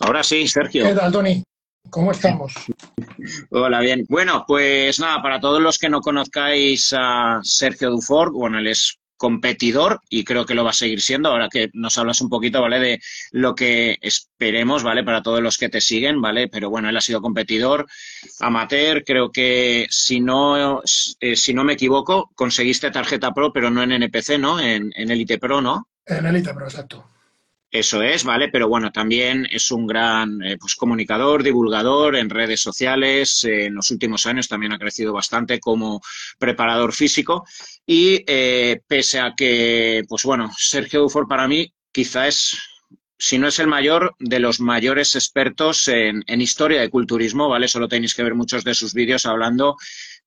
Ahora sí, Sergio. ¿Qué tal, Tony? ¿Cómo estamos? Hola, bien. Bueno, pues nada, para todos los que no conozcáis a Sergio Dufour, bueno, él es competidor y creo que lo va a seguir siendo. Ahora que nos hablas un poquito, ¿vale? De lo que esperemos, ¿vale? Para todos los que te siguen, ¿vale? Pero bueno, él ha sido competidor, amateur. Creo que si no, eh, si no me equivoco, conseguiste tarjeta pro, pero no en NPC, ¿no? En, en Elite Pro, ¿no? En Elite Pro, exacto. Eso es, ¿vale? Pero bueno, también es un gran eh, pues, comunicador, divulgador en redes sociales. Eh, en los últimos años también ha crecido bastante como preparador físico. Y eh, pese a que, pues bueno, Sergio Dufour para mí quizá es, si no es el mayor, de los mayores expertos en, en historia de culturismo, ¿vale? Solo tenéis que ver muchos de sus vídeos hablando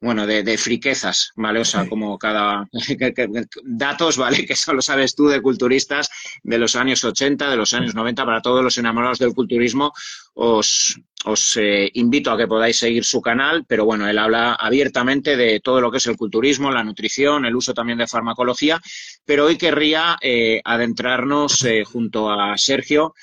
bueno, de, de, friquezas, ¿vale? O sea, como cada datos, ¿vale? Que solo sabes tú de culturistas de los años 80, de los años 90, para todos los enamorados del culturismo, os, os eh, invito a que podáis seguir su canal, pero bueno, él habla abiertamente de todo lo que es el culturismo, la nutrición, el uso también de farmacología, pero hoy querría eh, adentrarnos eh, junto a Sergio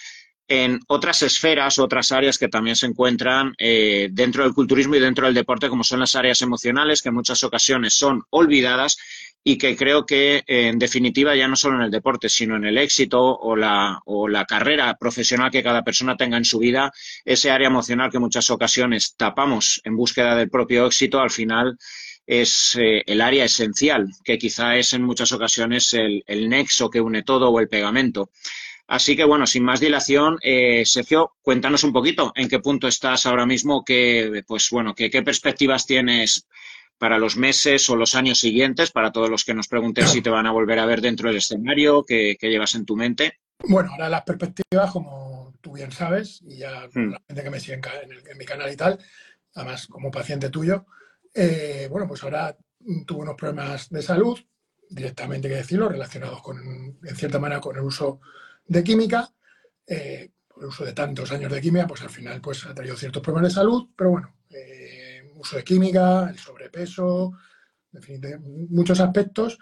en otras esferas, otras áreas que también se encuentran eh, dentro del culturismo y dentro del deporte, como son las áreas emocionales, que en muchas ocasiones son olvidadas y que creo que, en definitiva, ya no solo en el deporte, sino en el éxito o la, o la carrera profesional que cada persona tenga en su vida, ese área emocional que en muchas ocasiones tapamos en búsqueda del propio éxito, al final es eh, el área esencial, que quizá es en muchas ocasiones el, el nexo que une todo o el pegamento. Así que, bueno, sin más dilación, eh, Sergio, cuéntanos un poquito en qué punto estás ahora mismo, qué, pues, bueno, qué, qué perspectivas tienes para los meses o los años siguientes, para todos los que nos pregunten si te van a volver a ver dentro del escenario, qué, qué llevas en tu mente. Bueno, ahora las perspectivas, como tú bien sabes, y ya hmm. la gente que me sigue en, el, en, mi canal y tal, además como paciente tuyo, eh, bueno, pues ahora tuve unos problemas de salud, directamente que decirlo, relacionados con, en cierta manera, con el uso de química, eh, por el uso de tantos años de química, pues al final pues, ha traído ciertos problemas de salud, pero bueno, eh, uso de química, el sobrepeso, en muchos aspectos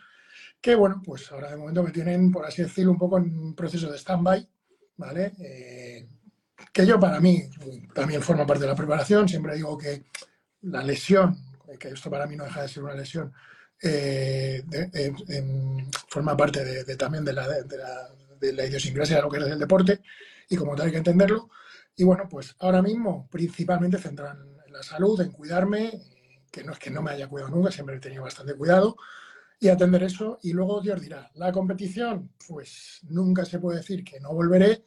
que, bueno, pues ahora de momento me tienen, por así decirlo, un poco en un proceso de stand-by, ¿vale? Eh, que yo para mí también forma parte de la preparación, siempre digo que la lesión, que esto para mí no deja de ser una lesión, eh, de, de, forma parte también de la, de la idiosincrasia lo que es el deporte y como tal hay que entenderlo. Y bueno, pues ahora mismo principalmente centran en la salud, en cuidarme, que no es que no me haya cuidado nunca, siempre he tenido bastante cuidado, y atender eso. Y luego Dios dirá, la competición, pues nunca se puede decir que no volveré,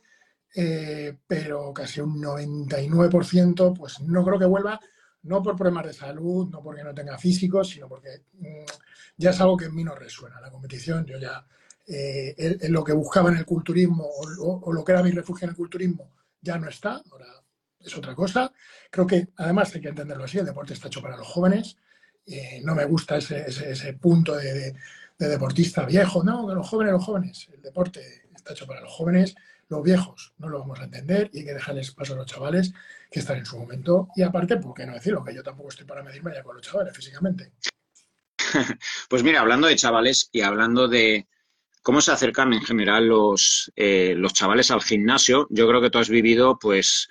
eh, pero casi un 99%, pues no creo que vuelva, no por problemas de salud, no porque no tenga físicos, sino porque mmm, ya es algo que en mí no resuena. La competición, yo ya eh, lo que buscaba en el culturismo o, lo que era mi refugio en el culturismo ya no está, ahora es otra cosa. Creo que además hay que entenderlo así, el deporte está hecho para los jóvenes. Eh, no me gusta ese, punto de, de, deportista viejo, no, que los jóvenes, los jóvenes, el deporte está hecho para los jóvenes, los viejos no lo vamos a entender y hay que dejarles paso a los chavales que están en su momento. Y aparte, ¿por qué no decirlo? Que yo tampoco estoy para medirme ya con los chavales físicamente. Pues mira, hablando de chavales y hablando de, cómo se acercan en general los, eh, los chavales al gimnasio. Yo creo que tú has vivido, pues,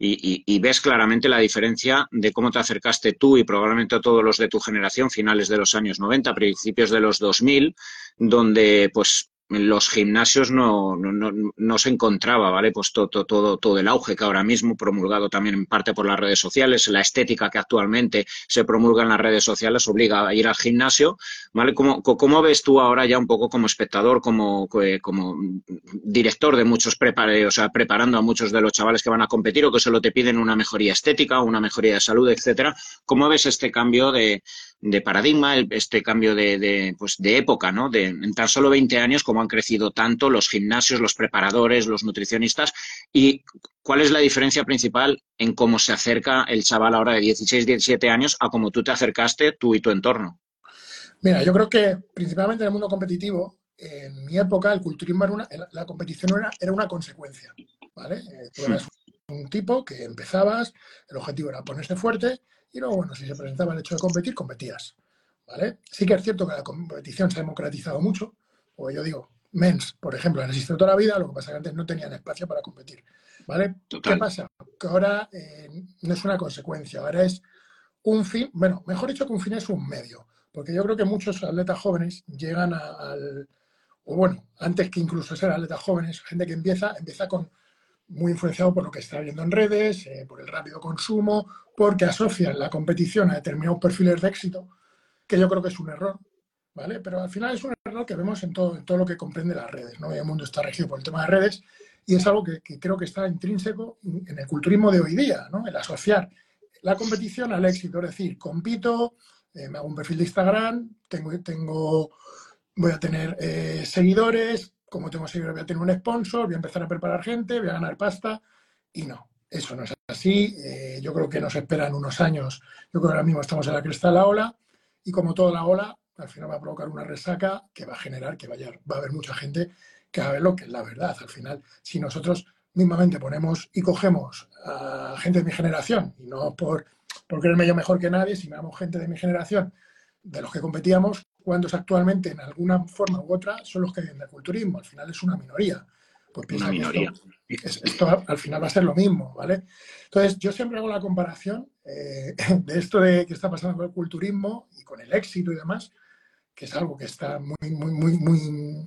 y, y, ves claramente la diferencia de cómo te acercaste tú y probablemente todos los de tu generación, finales de los años 90, principios de los 2000, donde, pues, los gimnasios no, no, no, se encontraba, ¿vale? Pues todo, todo, todo el auge que ahora mismo, promulgado también en parte por las redes sociales, la estética que actualmente se promulga en las redes sociales obliga a ir al gimnasio, ¿vale? ¿Cómo, cómo ves tú ahora ya un poco como espectador, como, como director de muchos prepare, o sea, preparando a muchos de los chavales que van a competir o que solo te piden una mejoría estética, una mejoría de salud, etcétera? ¿Cómo ves este cambio de, de paradigma, este cambio de, de, pues de época, ¿no? De, en tan solo 20 años, han crecido tanto los gimnasios, los preparadores, los nutricionistas y cuál es la diferencia principal en cómo se acerca el chaval ahora de 16, 17 años a cómo tú te acercaste, tú y tu entorno. Mira, yo creo que principalmente en el mundo competitivo, en mi época, el culturismo era una, la competición era, era una consecuencia, ¿vale? Tú eras un tipo que empezabas, el objetivo era ponerse fuerte y luego, bueno, si se presentaba el hecho de competir, competías. ¿vale? Sí que es cierto que la competición se ha democratizado mucho, o yo digo, mens, por ejemplo, han existido toda la vida, lo que pasa es que antes no tenían espacio para competir. ¿Vale? ¿Qué pasa? Que ahora eh, no es una consecuencia, ahora es un fin, bueno, mejor dicho que un fin es un medio, porque yo creo que muchos atletas jóvenes llegan al, o bueno, antes que incluso ser atletas jóvenes, gente que empieza, empieza con muy influenciado por lo que está viendo en redes, eh, por el rápido consumo, porque asocian la competición a determinados perfiles de éxito, que yo creo que es un error, Pero al final es un error que vemos en todo, en todo lo que comprende las redes, ¿no? El mundo está regido por el tema de redes y es algo que, creo que está intrínseco en el culturismo de hoy día, ¿no? El asociar la competición al éxito, es decir, compito, eh, me hago un perfil de Instagram, tengo, tengo voy a tener eh, seguidores, como tengo seguidores voy a tener un sponsor, voy a empezar a preparar gente, voy a ganar pasta y no, eso no es así. Eh, yo creo que nos esperan unos años, yo creo que ahora mismo estamos en la cresta de la ola y como toda la ola, al final va a provocar una resaca que va a generar que vaya, va a haber mucha gente que va a ver lo que es la verdad. Al final, si nosotros mismamente ponemos y cogemos a gente de mi generación, y no por, por creerme yo mejor que nadie, si miramos gente de mi generación, de los que competíamos, cuántos actualmente en alguna forma u otra son los que viven del culturismo. Al final es una minoría. Pues una minoría. Esto, al final va a ser lo mismo, ¿vale? Entonces, yo siempre hago la comparación eh, de esto de que está pasando con el culturismo y con el éxito y demás, que es algo que está muy, muy, muy,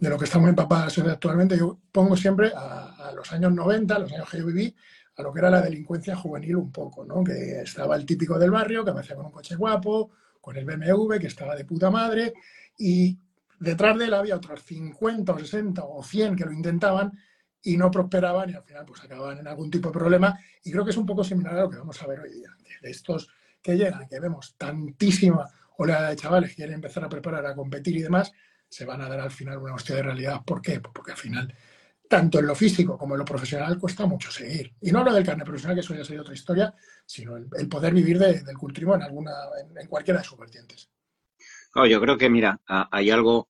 de lo que está muy actualmente. Yo pongo siempre a, los años 90, a los años que yo viví, a lo que era la delincuencia juvenil un poco, ¿no? Que estaba el típico del barrio, que aparecía con un coche guapo, con el BMW, que estaba de puta madre, y detrás de él había otros 50 o 60 o 100 que lo intentaban y no prosperaban y al final pues acababan en algún tipo de problema. Y creo que es un poco similar a lo que vamos a ver hoy día. De estos que llegan, que vemos tantísima oleada de chavales que quieren empezar a preparar, a competir y demás, se van a dar al final una hostia de realidad. ¿Por qué? Pues porque al final, tanto en lo físico como en lo profesional, cuesta mucho seguir. Y no hablo del carne profesional, que eso ya sería otra historia, sino el, poder vivir del culturismo en, alguna, en, cualquiera de sus vertientes. yo creo que, mira, hay algo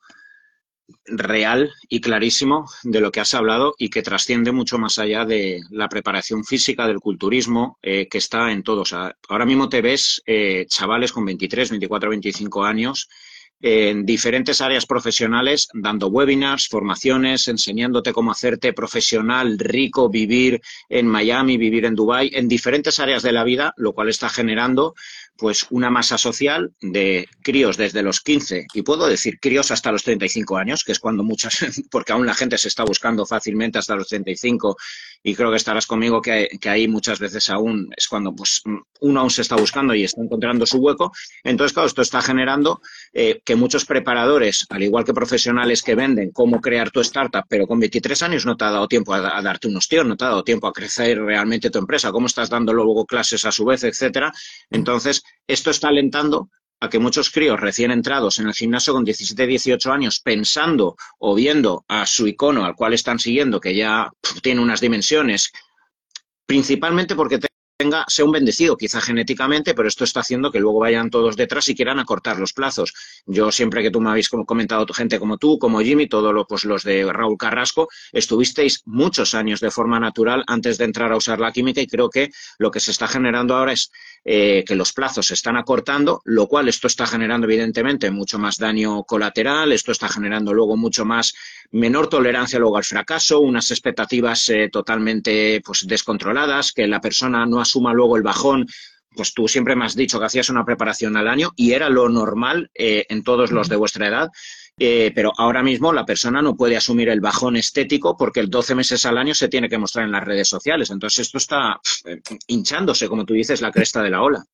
real y clarísimo de lo que has hablado y que trasciende mucho más allá de la preparación física del culturismo eh, que está en todos. ahora mismo te ves eh, chavales con 23, 24, 25 años en diferentes áreas profesionales, dando webinars, formaciones, enseñándote cómo hacerte profesional, rico, vivir en Miami, vivir en Dubái, en diferentes áreas de la vida, lo cual está generando pues una masa social de críos desde los 15 y puedo decir críos hasta los 35 años, que es cuando muchas, porque aún la gente se está buscando fácilmente hasta los 35 y creo que estarás conmigo que, ahí muchas veces aún es cuando pues uno aún se está buscando y está encontrando su hueco. Entonces, claro, esto está generando eh, que muchos preparadores, al igual que profesionales que venden cómo crear tu startup, pero con 23 años no te ha dado tiempo a, darte unos tíos, no te ha dado tiempo a crecer realmente tu empresa, cómo estás dando luego clases a su vez, etcétera. Entonces, esto está alentando a que muchos críos recién entrados en el gimnasio con 17, 18 años, pensando o viendo a su icono al cual están siguiendo, que ya tiene unas dimensiones, principalmente porque tenga, sea un bendecido, quizá genéticamente, pero esto está haciendo que luego vayan todos detrás y quieran acortar los plazos. Yo siempre que tú me habéis comentado gente como tú, como Jimmy, todos pues los de Raúl Carrasco, estuvisteis muchos años de forma natural antes de entrar a usar la química y creo que lo que se está generando ahora es eh, que los plazos se están acortando, lo cual esto está generando evidentemente mucho más daño colateral, esto está generando luego mucho más menor tolerancia luego al fracaso, unas expectativas eh, totalmente pues descontroladas, que la persona no asuma luego el bajón pues tú siempre me has dicho que hacías una preparación al año y era lo normal eh, en todos los de vuestra edad. Eh, pero ahora mismo la persona no puede asumir el bajón estético porque el 12 meses al año se tiene que mostrar en las redes sociales. Entonces esto está eh, hinchándose, como tú dices, la cresta de la ola.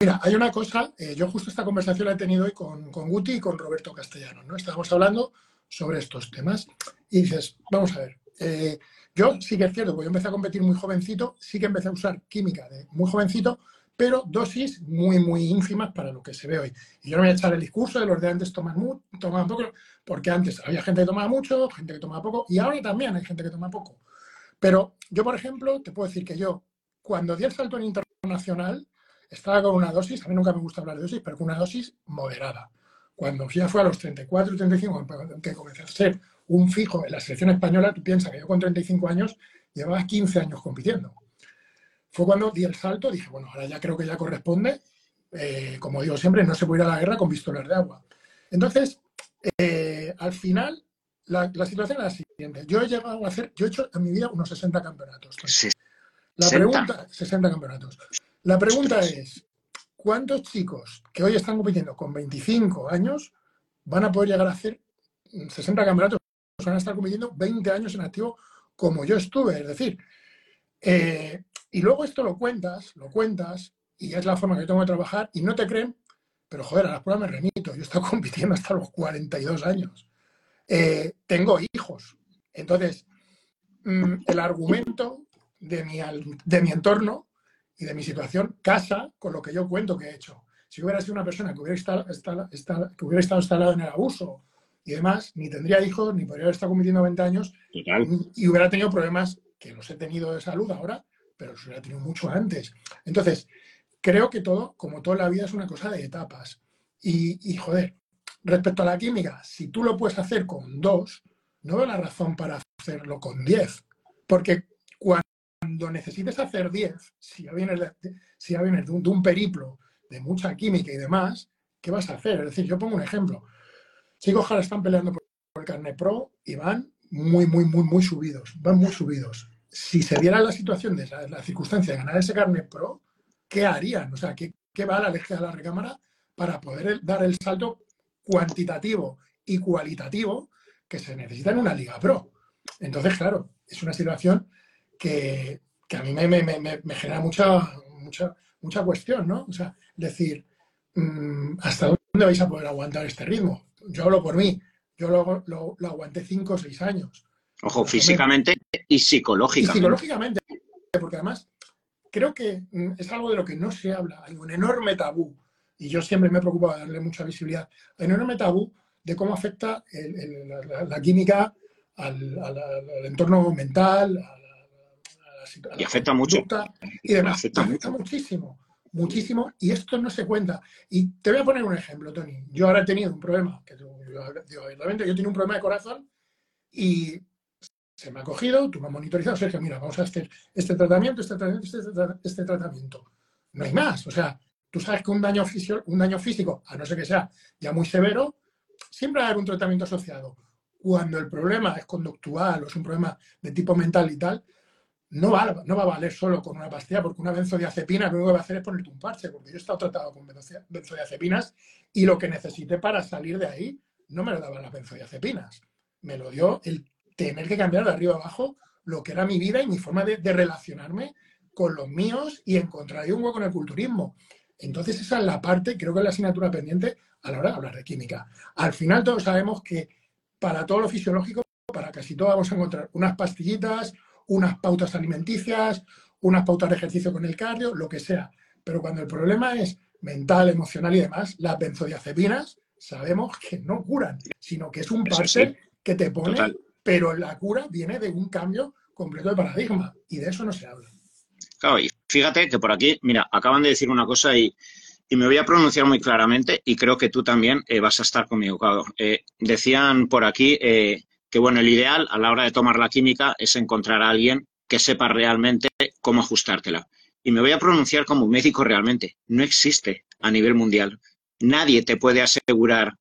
Mira, hay una cosa, eh, yo justo esta conversación la he tenido hoy con, Guti y con Roberto Castellano, ¿no? Estábamos hablando sobre estos temas y dices, vamos a ver, yo sí que es cierto, porque yo empecé a competir muy jovencito, sí que empecé a usar química de muy jovencito, pero dosis muy, muy ínfimas para lo que se ve hoy. Y yo no voy a echar el discurso de los de antes toman, tomaban poco, porque antes había gente que tomaba mucho, gente que tomaba poco, y ahora también hay gente que toma poco. Pero yo, por ejemplo, te puedo decir que yo, cuando di el salto en internacional, estaba con una dosis, a mí nunca me gusta hablar de dosis, pero con una dosis moderada. Cuando ya fue a los 34, 35, que comencé a ser un fijo en la selección española, tú piensas que yo con 35 años llevaba 15 años compitiendo fue cuando di el salto, dije, bueno, ahora ya creo que ya corresponde, eh, como digo siempre, no se puede ir a la guerra con pistolas de agua. Entonces, eh, al final, la, situación es la siguiente. Yo he llegado a hacer, yo he hecho en mi vida unos 60 campeonatos. La pregunta, 60 campeonatos. La pregunta es, ¿cuántos chicos que hoy están compitiendo con 25 años van a poder llegar a hacer 60 campeonatos? Van a estar compitiendo 20 años en activo como yo estuve. Es decir, eh, y luego esto lo cuentas, lo cuentas, y es la forma que tengo de trabajar, y no te creen, pero joder, a las pruebas me remito. Yo he estado compitiendo hasta los 42 años. Eh, tengo hijos. Entonces, mm, el argumento de mi, de mi entorno y de mi situación casa con lo que yo cuento que he hecho. Si hubiera sido una persona que hubiera estado, que hubiera estado instalada en el abuso y demás, ni tendría hijos, ni podría haber estado cometiendo 20 años y hubiera tenido problemas que los he tenido de salud ahora, pero los hubiera tenido mucho antes. Entonces, creo que todo, como toda la vida, es una cosa de etapas. Y, y joder, respecto a la química, si tú lo puedes hacer con dos, no veo la razón para hacerlo con diez. Porque cuando necesites hacer diez, si ya vienes, de, si ya vienes de, un, periplo de mucha química y demás, ¿qué vas a hacer? Es decir, yo pongo un ejemplo. Chicos ahora están peleando por el carnet pro y van muy, muy, muy, muy subidos. Van muy subidos. Si se diera la situación de la, circunstancia de ganar ese carnet pro, ¿qué harían? O sea, ¿qué, va a la de la recámara para poder dar el salto cuantitativo y cualitativo que se necesita en una liga pro? Entonces, claro, es una situación que, a mí me, genera mucha, mucha, mucha cuestión, ¿no? O sea, decir, mm, ¿hasta dónde vais a poder aguantar este ritmo? Yo hablo por mí, yo lo, lo, aguanté cinco o seis años. Ojo, físicamente y psicológicamente. Y psicológicamente, porque además creo que mm, es algo de lo que no se habla. Hay un enorme tabú, y yo siempre me he preocupado de darle mucha visibilidad, hay un enorme tabú de cómo afecta la, química al, entorno mental, a y afecta mucho. Y demás. Afecta, muchísimo, muchísimo. Y esto no se cuenta. Y te voy a poner un ejemplo, Tony. Yo ahora he tenido un problema, que yo, yo tengo un problema de corazón y se me ha cogido, tú me has monitorizado, Sergio, mira, vamos a hacer este tratamiento, este tratamiento, este, este tratamiento. No hay más. O sea, tú sabes que un daño, un daño físico, a no ser que sea ya muy severo, siempre va a haber un tratamiento asociado. Cuando el problema es conductual o es un problema de tipo mental y tal, no va, no va a valer solo con una pastilla, porque una benzodiazepina lo único que va a hacer es ponerte un parche, porque yo he estado tratado con benzodiazepinas y lo que necesité para salir de ahí no me lo daban las benzodiazepinas, me lo dio el tener que cambiar de arriba abajo lo que era mi vida y mi forma de, relacionarme con los míos y encontrar un hueco en el culturismo. Entonces esa es la parte, creo que es la asignatura pendiente a la hora de hablar de química. Al final todos sabemos que para todo lo fisiológico, para casi todo vamos a encontrar unas pastillitas, unas pautas alimenticias, unas pautas de ejercicio con el cardio, lo que sea. Pero cuando el problema es mental, emocional y demás, las benzodiazepinas sabemos que no curan, sino que es un parche que te pone, pero la cura viene de un cambio completo de paradigma y de eso no se habla. Claro, y fíjate que por aquí, mira, acaban de decir una cosa y, me voy a pronunciar muy claramente y creo que tú también eh, vas a estar conmigo. Claro. Eh, decían por aquí, eh, que bueno, el ideal a la hora de tomar la química es encontrar a alguien que sepa realmente cómo ajustártela. Y me voy a pronunciar como médico realmente. No existe a nivel mundial. Nadie te puede asegurar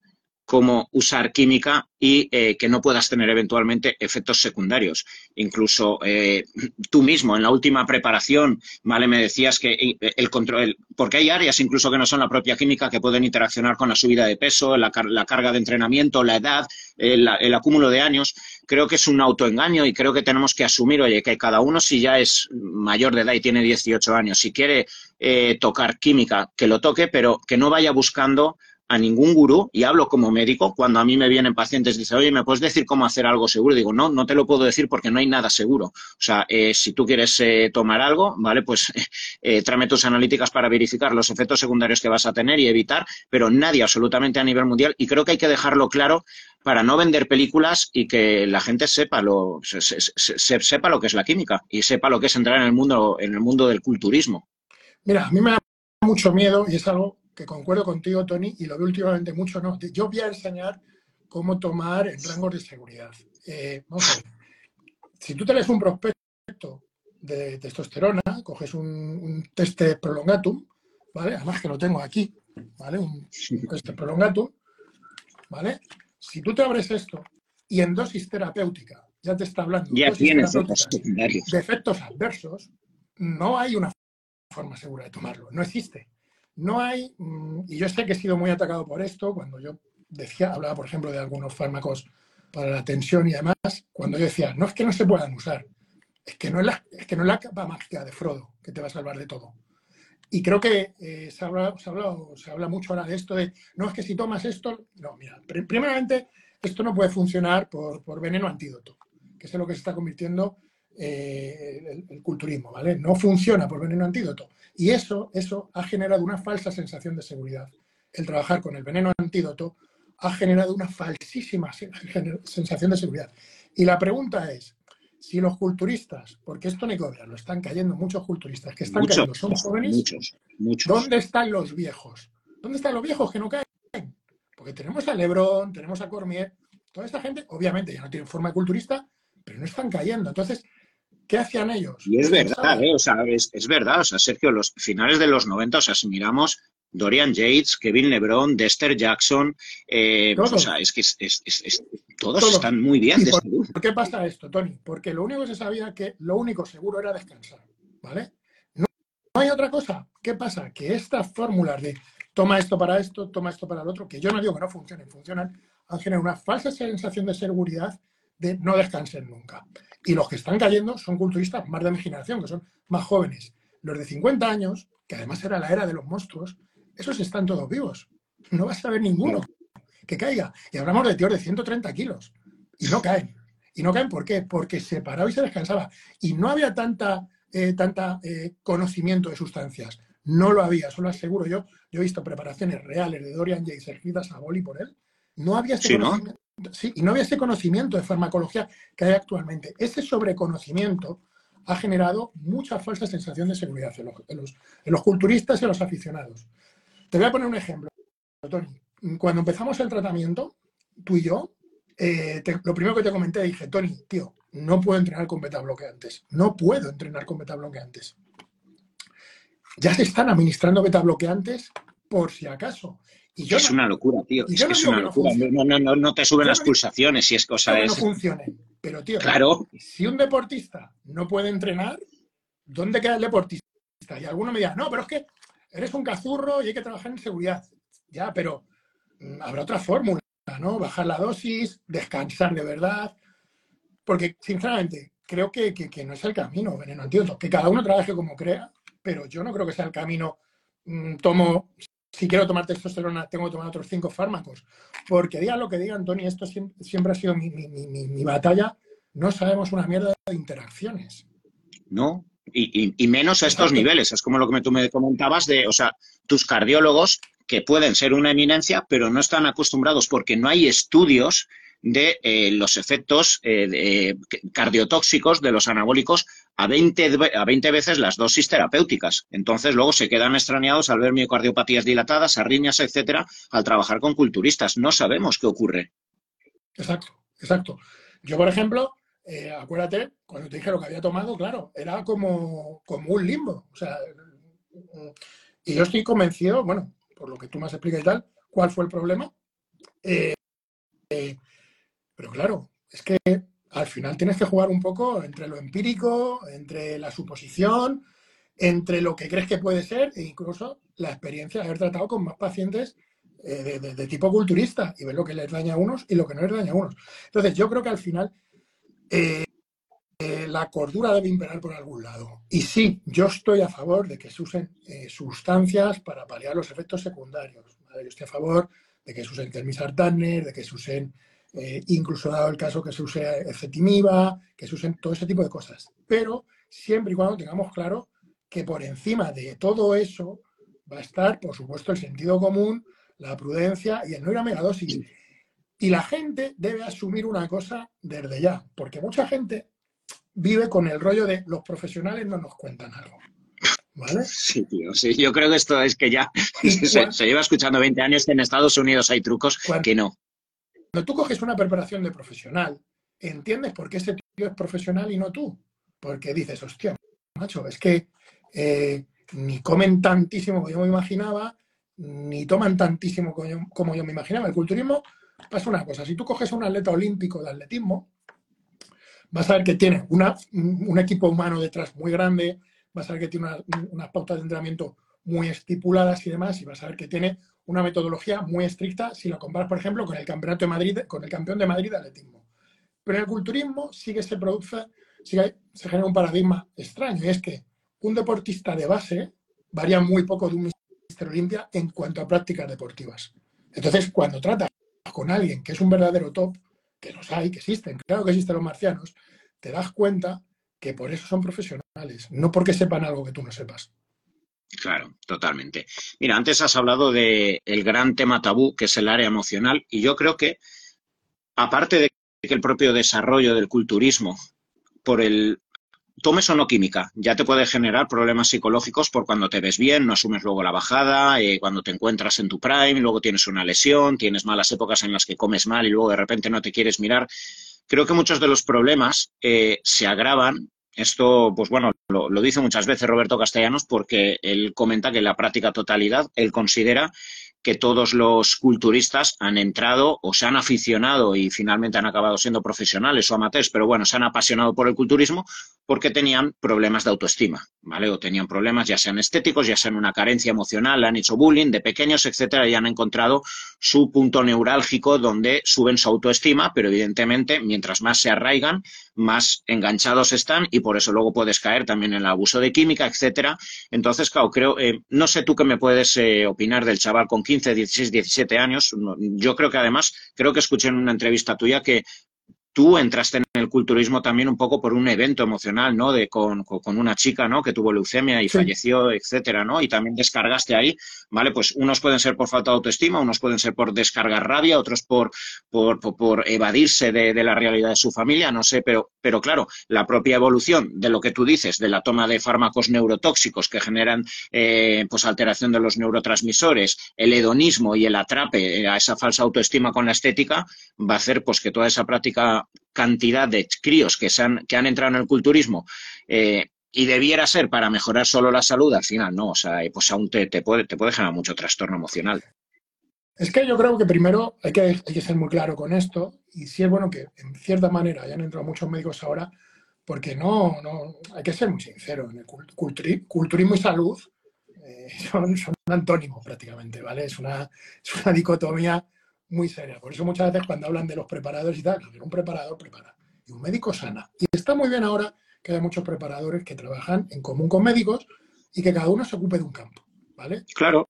cómo usar química y eh, que no puedas tener eventualmente efectos secundarios. Incluso eh, tú mismo en la última preparación, ¿vale? Me decías que eh, el control, porque hay áreas incluso que no son la propia química que pueden interaccionar con la subida de peso, la, carga de entrenamiento, la edad, el, el, acúmulo de años. Creo que es un autoengaño y creo que tenemos que asumir, oye, que cada uno si ya es mayor de edad y tiene 18 años, si quiere tocar química, que lo toque, pero que no vaya buscando a ningún gurú, y hablo como médico, cuando a mí me vienen pacientes y dicen, oye, ¿me puedes decir cómo hacer algo seguro? Digo, no, no te lo puedo decir porque no hay nada seguro. O sea, eh, si tú quieres eh, tomar algo, ¿vale? Pues eh, tráeme tus analíticas para verificar los efectos secundarios que vas a tener y evitar, pero nadie absolutamente a nivel mundial, y creo que hay que dejarlo claro para no vender películas y que la gente sepa lo, sepa lo que es la química y sepa lo que es entrar en el mundo, en el mundo del culturismo. Mira, a mí me da mucho miedo y es algo que concuerdo contigo, Tony, y lo veo últimamente mucho, no. Yo voy a enseñar cómo tomar en rangos de seguridad. Eh, vamos a ver. Si tú tenés un prospecto de testosterona, coges un, teste prolongatum, ¿vale? Además que lo tengo aquí, ¿vale? Un teste prolongatum, ¿vale? Si tú te abres esto y en dosis terapéutica, ya te está hablando ya tienes de efectos adversos, no hay una forma segura de tomarlo, no existe. No hay, mm, y yo sé que he sido muy atacado por esto, cuando yo decía, hablaba por ejemplo de algunos fármacos para la tensión y demás, cuando yo decía, no es que no se puedan usar, es que no es la, es que no es la capa mágica de Frodo que te va a salvar de todo. Y creo que eh, se, habla, se, habla, se, habla, mucho ahora de esto de, no es que si tomas esto, no, mira, primeramente, esto no puede funcionar por, por veneno antídoto, que es lo que se está convirtiendo eh, el, culturismo, ¿vale? No funciona por veneno antídoto. Y eso, eso ha generado una falsa sensación de seguridad. El trabajar con el veneno antídoto ha generado una falsísima sensación de seguridad. Y la pregunta es, si los culturistas, porque esto cobra, lo están cayendo muchos culturistas que están cayendo, son jóvenes, muchos, ¿dónde están los viejos? ¿Dónde están los viejos que no caen? Porque tenemos a Lebron, tenemos a Cormier, toda esta gente, obviamente ya no tienen forma de culturista, pero no están cayendo. Entonces, ¿qué hacían ellos? Y es verdad, ¿eh? o sea, es, es, verdad, o sea, Sergio, los finales de los 90, o sea, si miramos Dorian Yates, Kevin LeBron, Dexter Jackson, eh, pues, o sea, es que todos, están muy bien de por, ¿Por qué pasa esto, Tony? Porque lo único que se sabía que lo único seguro era descansar, ¿vale? No, no hay otra cosa. ¿Qué pasa? Que estas fórmulas de toma esto para esto, toma esto para el otro, que yo no digo que no funcionen, funcionan, han generado una falsa sensación de seguridad de no descansen nunca. Y los que están cayendo son culturistas más de mi generación, que son más jóvenes. Los de 50 años, que además era la era de los monstruos, esos están todos vivos. No vas a ver ninguno que caiga. Y hablamos de tíos de 130 kilos. Y no caen. ¿Y no caen por qué? Porque se paraba y se descansaba. Y no había tanta, eh, tanta eh, conocimiento de sustancias. No lo había, solo aseguro yo. Yo he visto preparaciones reales de Dorian J. servidas a boli por él. No había ese conocimiento. Sí, y no había ese conocimiento de farmacología que hay actualmente. Ese sobreconocimiento ha generado mucha falsa sensación de seguridad en los, culturistas y en los aficionados. Te voy a poner un ejemplo, Tony. Cuando empezamos el tratamiento, tú y yo, eh, lo primero que te comenté, dije, Tony, tío, no puedo entrenar con beta bloqueantes. No puedo entrenar con beta bloqueantes. Ya se están administrando beta bloqueantes por si acaso. Y es una locura, tío. Es que es una locura. No, te suben las pulsaciones si es cosa de. No funcionen. Pero, tío, claro. si un deportista no puede entrenar, ¿dónde queda el deportista? Y alguno me dirá, no, pero es que eres un cazurro y hay que trabajar en seguridad. Ya, pero mm, habrá otra fórmula, ¿no? Bajar la dosis, descansar de verdad. Porque, sinceramente, creo que, no es el camino, veneno antídoto. Que cada uno trabaje como crea, pero yo no creo que sea el camino. Mm, tomo, si quiero tomar testosterona, tengo que tomar otros cinco fármacos. Porque digan lo que digan, Tony, esto siempre, ha sido mi, mi batalla. No sabemos una mierda de interacciones. No, y, menos a estos niveles. Es como lo que tú me comentabas de, o sea, tus cardiólogos que pueden ser una eminencia, pero no están acostumbrados porque no hay estudios de eh, los efectos eh, cardiotóxicos de los anabólicos a 20, a 20 veces las dosis terapéuticas. Entonces, luego se quedan extrañados al ver miocardiopatías dilatadas, arritmias, etcétera, al trabajar con culturistas. No sabemos qué ocurre. Exacto, exacto. Yo, por ejemplo, eh, acuérdate, cuando te dije lo que había tomado, claro, era como, como un limbo. O sea, y yo estoy convencido, bueno, por lo que tú me has explicado y tal, cuál fue el problema. Pero claro, es que al final tienes que jugar un poco entre lo empírico, entre la suposición, entre lo que crees que puede ser e incluso la experiencia de haber tratado con más pacientes de, de, tipo culturista y ver lo que les daña a unos y lo que no les daña a unos. Entonces, yo creo que al final eh, eh, la cordura debe imperar por algún lado. Y sí, yo estoy a favor de que se usen eh, sustancias para paliar los efectos secundarios. Yo estoy a favor de que se usen termisartanes, de que se usen, incluso dado el caso que se use efetimiva, que se usen todo ese tipo de cosas. Pero siempre y cuando tengamos claro que por encima de todo eso va a estar, por supuesto, el sentido común, la prudencia y el no ir a megadosis. Y la gente debe asumir una cosa desde ya, porque mucha gente vive con el rollo de los profesionales no nos cuentan algo. ¿Vale? Sí, tío, sí, yo creo que esto es que ya se, lleva escuchando 20 años que en Estados Unidos hay trucos que no. Cuando tú coges una preparación de profesional, entiendes por qué ese tío es profesional y no tú. Porque dices, hostia, macho, es que eh, ni comen tantísimo como yo me imaginaba, ni toman tantísimo como yo, como yo me imaginaba. El culturismo pasa una cosa, si tú coges un atleta olímpico de atletismo, vas a ver que tiene un equipo humano detrás muy grande, vas a ver que tiene unas pautas de entrenamiento muy estipuladas y demás, y vas a ver que tiene una metodología muy estricta si lo comparas, por ejemplo, con el campeonato de Madrid, con el campeón de Madrid de atletismo. Pero en el culturismo sí que se produce, sí que se genera un paradigma extraño, y es que un deportista de base varía muy poco de un Mister Olimpia en cuanto a prácticas deportivas. Entonces, cuando tratas con alguien que es un verdadero top, que los hay, que existen, claro que existen los marcianos, te das cuenta que por eso son profesionales, no porque sepan algo que tú no sepas. Claro, totalmente. Mira, antes has hablado del el gran tema tabú, que es el área emocional, y yo creo que, aparte de que el propio desarrollo del culturismo, por el tomes o no química, ya te puede generar problemas psicológicos por cuando te ves bien, no asumes luego la bajada, eh, cuando te encuentras en tu prime, luego tienes una lesión, tienes malas épocas en las que comes mal y luego de repente no te quieres mirar. Creo que muchos de los problemas eh, se agravan esto, pues bueno, lo, dice muchas veces Roberto Castellanos porque él comenta que en la práctica totalidad él considera que todos los culturistas han entrado o se han aficionado y finalmente han acabado siendo profesionales o amateurs, pero bueno, se han apasionado por el culturismo porque tenían problemas de autoestima, ¿vale? O tenían problemas ya sean estéticos, ya sean una carencia emocional, han hecho bullying de pequeños, etcétera, y han encontrado su punto neurálgico donde suben su autoestima, pero evidentemente mientras más se arraigan, más enganchados están y por eso luego puedes caer también en el abuso de química, etcétera. Entonces, claro, creo, eh, no sé tú qué me puedes eh, opinar del chaval con 15, 16, 17 años. Yo creo que además, creo que escuché en una entrevista tuya que tú entraste en el culturismo también un poco por un evento emocional, ¿no? De con, con una chica, ¿no? Que tuvo leucemia y falleció, etcétera, ¿no? Y también descargaste ahí, ¿vale? Pues unos pueden ser por falta de autoestima, unos pueden ser por descargar rabia, otros por, por, por, evadirse de, de, la realidad de su familia, no sé, pero, pero claro, la propia evolución de lo que tú dices, de la toma de fármacos neurotóxicos que generan eh, pues alteración de los neurotransmisores, el hedonismo y el atrape a esa falsa autoestima con la estética, va a hacer pues que toda esa práctica cantidad de críos que, se han, que han entrado en el culturismo eh, y debiera ser para mejorar solo la salud, al final no, o sea, pues aún te, te, puede, te puede generar mucho trastorno emocional. Es que yo creo que primero hay que, ser muy claro con esto y sí es bueno que en cierta manera hayan entrado muchos médicos ahora porque no, no hay que ser muy sincero, en el culturismo y salud eh, son, son antónimos prácticamente, ¿vale? Es una, es una dicotomía muy seria. Por eso muchas veces cuando hablan de los preparadores y tal, un preparador prepara y un médico sana. Y está muy bien ahora que hay muchos preparadores que trabajan en común con médicos y que cada uno se ocupe de un campo, ¿vale? Claro.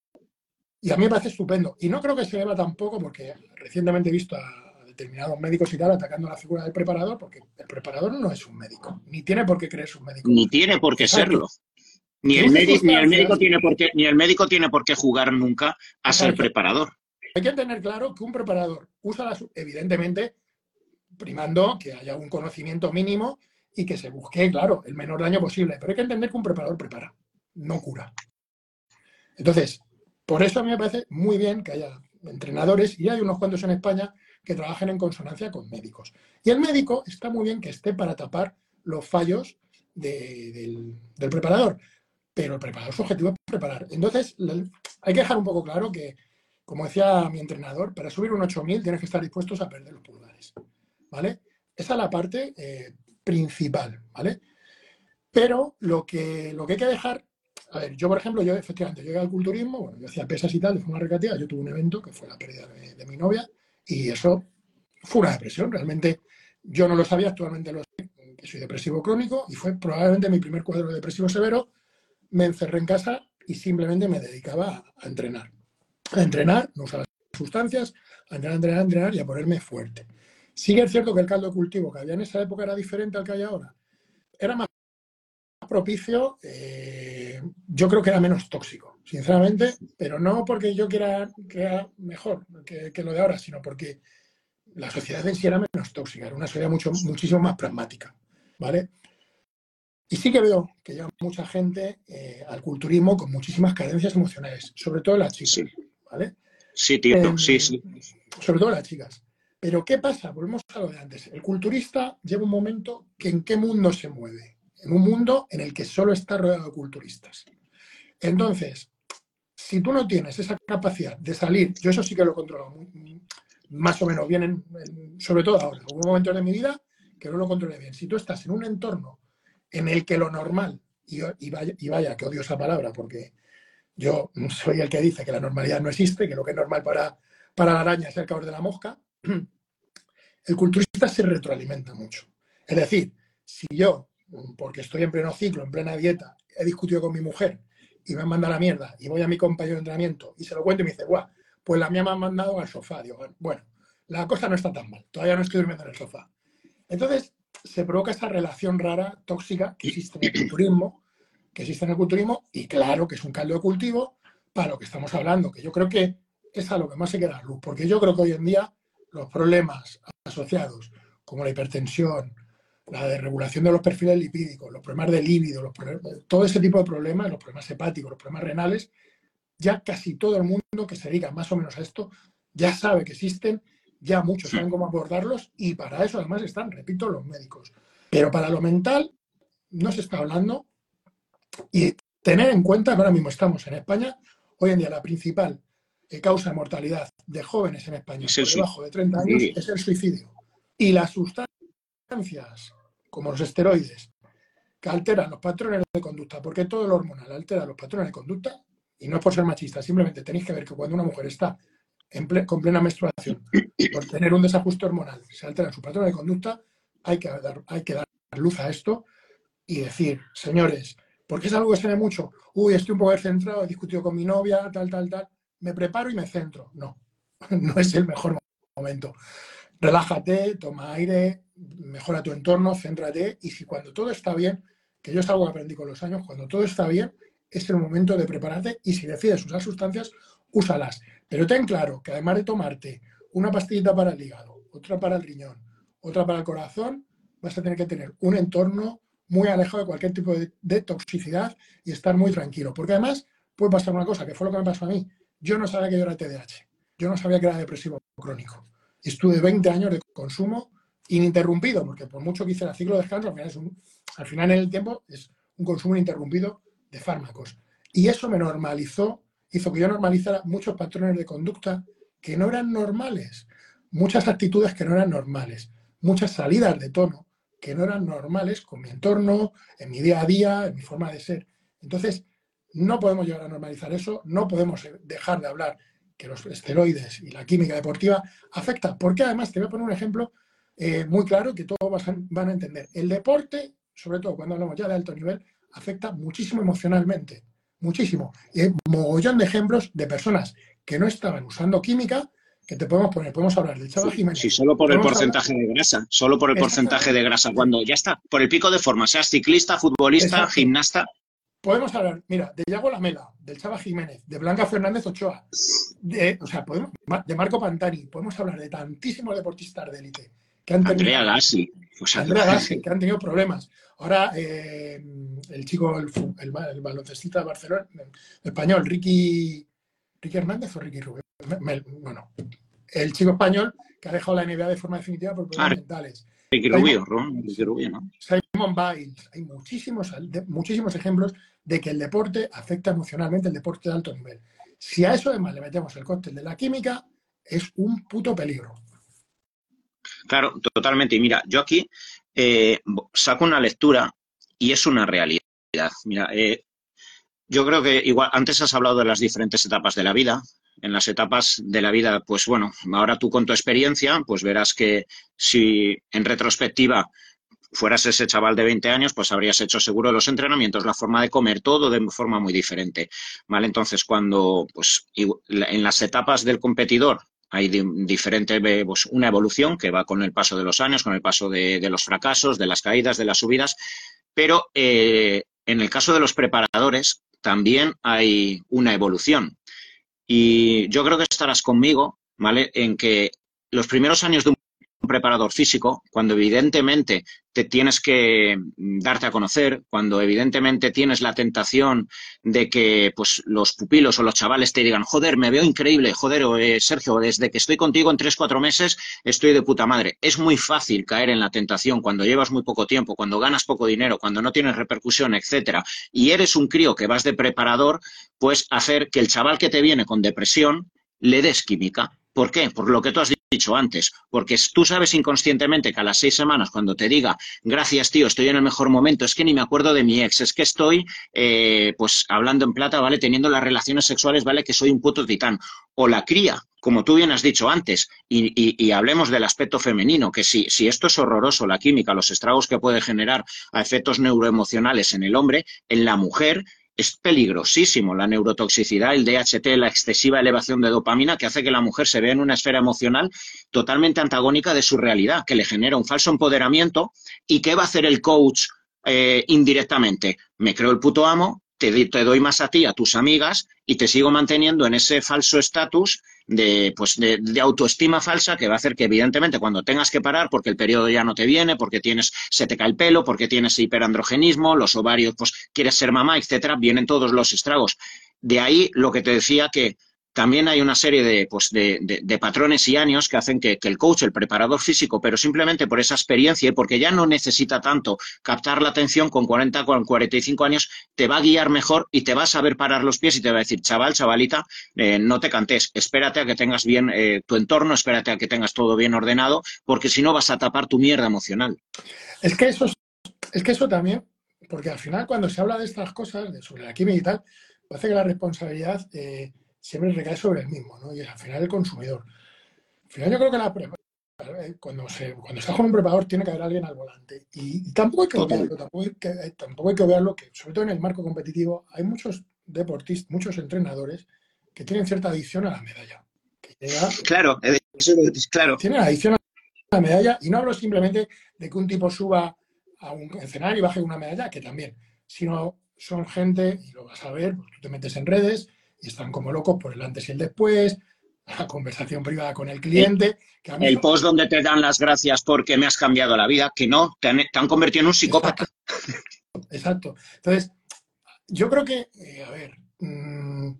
Y a mí me parece estupendo. Y no creo que se deba tampoco, porque recientemente he visto a determinados médicos y tal atacando la figura del preparador, porque el preparador no es un médico, ni tiene por qué creerse un médico. Ni tiene por qué serlo. Ni el, médico, ni el médico tiene por qué, ni el médico tiene por qué jugar nunca a ser preparador. Hay que tener claro que un preparador usa, las, evidentemente, primando que haya un conocimiento mínimo y que se busque, claro, el menor daño posible. Pero hay que entender que un preparador prepara, no cura. Entonces, por eso a mí me parece muy bien que haya entrenadores, y hay unos cuantos en España, que trabajen en consonancia con médicos. Y el médico está muy bien que esté para tapar los fallos del, del, preparador, pero el preparador su objetivo es preparar. Entonces, hay que dejar un poco claro que como decía mi entrenador, para subir un 8000 tienes que estar dispuestos a perder los pulgares, ¿vale? Esa es la parte eh, principal, ¿vale? Pero lo que, lo que hay que dejar, a ver, yo por ejemplo, yo efectivamente llegué al culturismo, bueno, yo hacía pesas y tal, fue una recreativa, yo tuve un evento que fue la pérdida de, mi novia y eso fue una depresión, realmente yo no lo sabía, actualmente lo sé, que soy depresivo crónico y fue probablemente mi primer cuadro de depresivo severo, me encerré en casa y simplemente me dedicaba a entrenar a entrenar, no usar sustancias, a entrenar, entrenar, entrenar y a ponerme fuerte. Sí que es cierto que el caldo de cultivo que había en esa época era diferente al que hay ahora. Era más propicio, eh, yo creo que era menos tóxico, sinceramente, pero no porque yo quiera que era mejor que, lo de ahora, sino porque la sociedad en sí era menos tóxica, era una sociedad mucho, muchísimo más pragmática, ¿vale? Y sí que veo que lleva mucha gente eh, al culturismo con muchísimas carencias emocionales, sobre todo las chicas. ¿Vale? Sí, tío, em, sí, sí. Sobre todo las chicas. Pero ¿qué pasa? Volvemos a lo de antes. El culturista lleva un momento que en qué mundo se mueve. En un mundo en el que solo está rodeado de culturistas. Entonces, si tú no tienes esa capacidad de salir, yo eso sí que lo controlo, más o menos bien, sobre todo ahora. Hubo momentos de mi vida que no lo controlé bien. Si tú estás en un entorno en el que lo normal, y, vaya, y vaya que odio esa palabra porque yo soy el que dice que la normalidad no existe, que lo que es normal para, para la araña es el caos de la mosca, el culturista se retroalimenta mucho. Es decir, si yo, porque estoy en pleno ciclo, en plena dieta, he discutido con mi mujer y me han mandado la mierda y voy a mi compañero de entrenamiento y se lo cuento y me dice, guau, pues la mía me han mandado al sofá. Digo, bueno, la cosa no está tan mal, todavía no estoy durmiendo en el sofá. Entonces, se provoca esa relación rara, tóxica, que existe en el culturismo, que existe en el culturismo, y claro que es un caldo de cultivo para lo que estamos hablando, que yo creo que es a lo que más se queda luz, porque yo creo que hoy en día los problemas asociados, como la hipertensión, la desregulación de los perfiles lipídicos, los problemas de líbido, todo ese tipo de problemas, los problemas hepáticos, los problemas renales, ya casi todo el mundo que se dedica más o menos a esto ya sabe que existen, ya muchos saben cómo abordarlos y para eso además están, repito, los médicos. Pero para lo mental no se está hablando y tener en cuenta que ahora mismo estamos en España, hoy en día la principal eh, causa de mortalidad de jóvenes en España por debajo de 30 años es el suicidio. Y las sustancias, como los esteroides, que alteran los patrones de conducta, porque todo lo hormonal altera los patrones de conducta, y no es por ser machista, simplemente tenéis que ver que cuando una mujer está con plena menstruación, por tener un desajuste hormonal, se altera su patrón de conducta, hay que, dar, hay que dar luz a esto y decir, señores, porque es algo que se ve mucho, uy, estoy un poco centrado, he discutido con mi novia, tal, tal, tal, me preparo y me centro. No, no es el mejor momento. Relájate, toma aire, mejora tu entorno, céntrate y si cuando todo está bien, que yo es algo que aprendí con los años, cuando todo está bien, es el momento de prepararte y si decides usar sustancias, úsalas. Pero ten claro que además de tomarte una pastillita para el hígado, otra para el riñón, otra para el corazón, vas a tener que tener un entorno muy alejado de cualquier tipo de, toxicidad y estar muy tranquilo. Porque además puede pasar una cosa, que fue lo que me pasó a mí. Yo no sabía que yo era TDAH. Yo no sabía que era depresivo crónico. Estuve 20 años de consumo ininterrumpido, porque por mucho que hice el ciclo de descanso, al final, al final en el tiempo es un consumo ininterrumpido de fármacos. Y eso me normalizó, hizo que yo normalizara muchos patrones de conducta que no eran normales, muchas actitudes que no eran normales, muchas salidas de tono que no eran normales con mi entorno, en mi día a día, en mi forma de ser. Entonces, no podemos llegar a normalizar eso, no podemos dejar de hablar que los esteroides y la química deportiva afectan, porque además te voy a poner un ejemplo eh, muy claro que todos van a entender. El deporte, sobre todo cuando hablamos ya de alto nivel, afecta muchísimo emocionalmente, muchísimo. Y mogollón de ejemplos de personas que no estaban usando química, que te podemos poner, podemos hablar del Chava Jiménez. Sí, solo por el porcentaje de grasa, solo por el porcentaje de grasa, cuando ya está, por el pico de forma, seas ciclista, futbolista, gimnasta. Podemos hablar, mira, de Yago Lamela, del Chava Jiménez, de Blanca Fernández Ochoa, de, o sea, podemos, de Marco Pantani, podemos hablar de tantísimos deportistas de élite que han tenido. Andrea Gassi. Andrea Gassi, que han tenido problemas. Ahora, eh, el chico, el, el, baloncestista de Barcelona, español, Ricky, Ricky Hernández o Ricky Rubio. Bueno, el chico español que ha dejado la NBA de forma definitiva por problemas ah, mentales. Rubio, ¿no? Simon Biles. Hay muchísimos, muchísimos ejemplos de que el deporte afecta emocionalmente el deporte de alto nivel. Si a eso además le metemos el cóctel de la química, es un puto peligro. Claro, totalmente. Y mira, yo aquí eh, saco una lectura y es una realidad. Mira, eh, yo creo que igual, antes has hablado de las diferentes etapas de la vida. En las etapas de la vida, pues bueno, ahora tú con tu experiencia, pues verás que si en retrospectiva fueras ese chaval de 20 años, pues habrías hecho seguro los entrenamientos, la forma de comer, todo de forma muy diferente. ¿Vale? Entonces, cuando, pues, en las etapas del competidor, hay diferente, pues, una evolución que va con el paso de los años, con el paso de, los fracasos, de las caídas, de las subidas, pero eh, en el caso de los preparadores también hay una evolución. Y yo creo que estarás conmigo, ¿vale? En que los primeros años de un preparador físico, cuando evidentemente te tienes que mm, darte a conocer, cuando evidentemente tienes la tentación de que pues, los pupilos o los chavales te digan, joder, me veo increíble, joder, eh, Sergio, desde que estoy contigo en tres, cuatro meses estoy de puta madre. Es muy fácil caer en la tentación cuando llevas muy poco tiempo, cuando ganas poco dinero, cuando no tienes repercusión, etcétera, y eres un crío que vas de preparador, pues hacer que el chaval que te viene con depresión le des química. ¿Por qué? Por lo que tú has dicho antes, porque tú sabes inconscientemente que a las seis semanas, cuando te diga, gracias tío, estoy en el mejor momento, es que ni me acuerdo de mi ex, es que estoy, eh, pues hablando en plata, ¿vale? Teniendo las relaciones sexuales, ¿vale? Que soy un puto titán. O la cría, como tú bien has dicho antes, y, hablemos del aspecto femenino, que si, si, esto es horroroso, la química, los estragos que puede generar a efectos neuroemocionales en el hombre, en la mujer es peligrosísimo la neurotoxicidad, el DHT, la excesiva elevación de dopamina que hace que la mujer se vea en una esfera emocional totalmente antagónica de su realidad, que le genera un falso empoderamiento. ¿Y qué va a hacer el coach eh, indirectamente? Me creo el puto amo, te, te, doy más a ti, a tus amigas, y te sigo manteniendo en ese falso estatus de, pues de, autoestima falsa que va a hacer que, evidentemente, cuando tengas que parar, porque el periodo ya no te viene, porque tienes, se te cae el pelo, porque tienes hiperandrogenismo, los ovarios, pues quieres ser mamá, etcétera, vienen todos los estragos. De ahí lo que te decía que también hay una serie de, pues de, de, patrones y años que hacen que, el coach, el preparador físico, pero simplemente por esa experiencia y porque ya no necesita tanto captar la atención con 40, con 45 años, te va a guiar mejor y te va a saber parar los pies y te va a decir, chaval, chavalita, eh, no te cantes, espérate a que tengas bien eh, tu entorno, espérate a que tengas todo bien ordenado, porque si no vas a tapar tu mierda emocional. Es que eso, es que eso también, porque al final cuando se habla de estas cosas, de sobre la química y tal, parece que la responsabilidad... Eh, siempre recae sobre el mismo, ¿no? Y al final el consumidor. Al final yo creo que la eh, cuando, se, cuando estás con un preparador tiene que haber alguien al volante. Y, tampoco hay que obviarlo, tampoco hay que, eh, tampoco hay que obviarlo que, sobre todo en el marco competitivo, hay muchos deportistas, muchos entrenadores que tienen cierta adicción a la medalla. claro, claro. Tienen adicción a la medalla y no hablo simplemente de que un tipo suba a un escenario y baje una medalla, que también, sino son gente, y lo vas a ver, pues tú te metes en redes, y están como locos por el antes y el después, la conversación privada con el cliente. el post donde te dan las gracias porque me has cambiado la vida, que no, te han, convertido en un psicópata. Exacto. Entonces, yo creo que, eh, a ver, mm,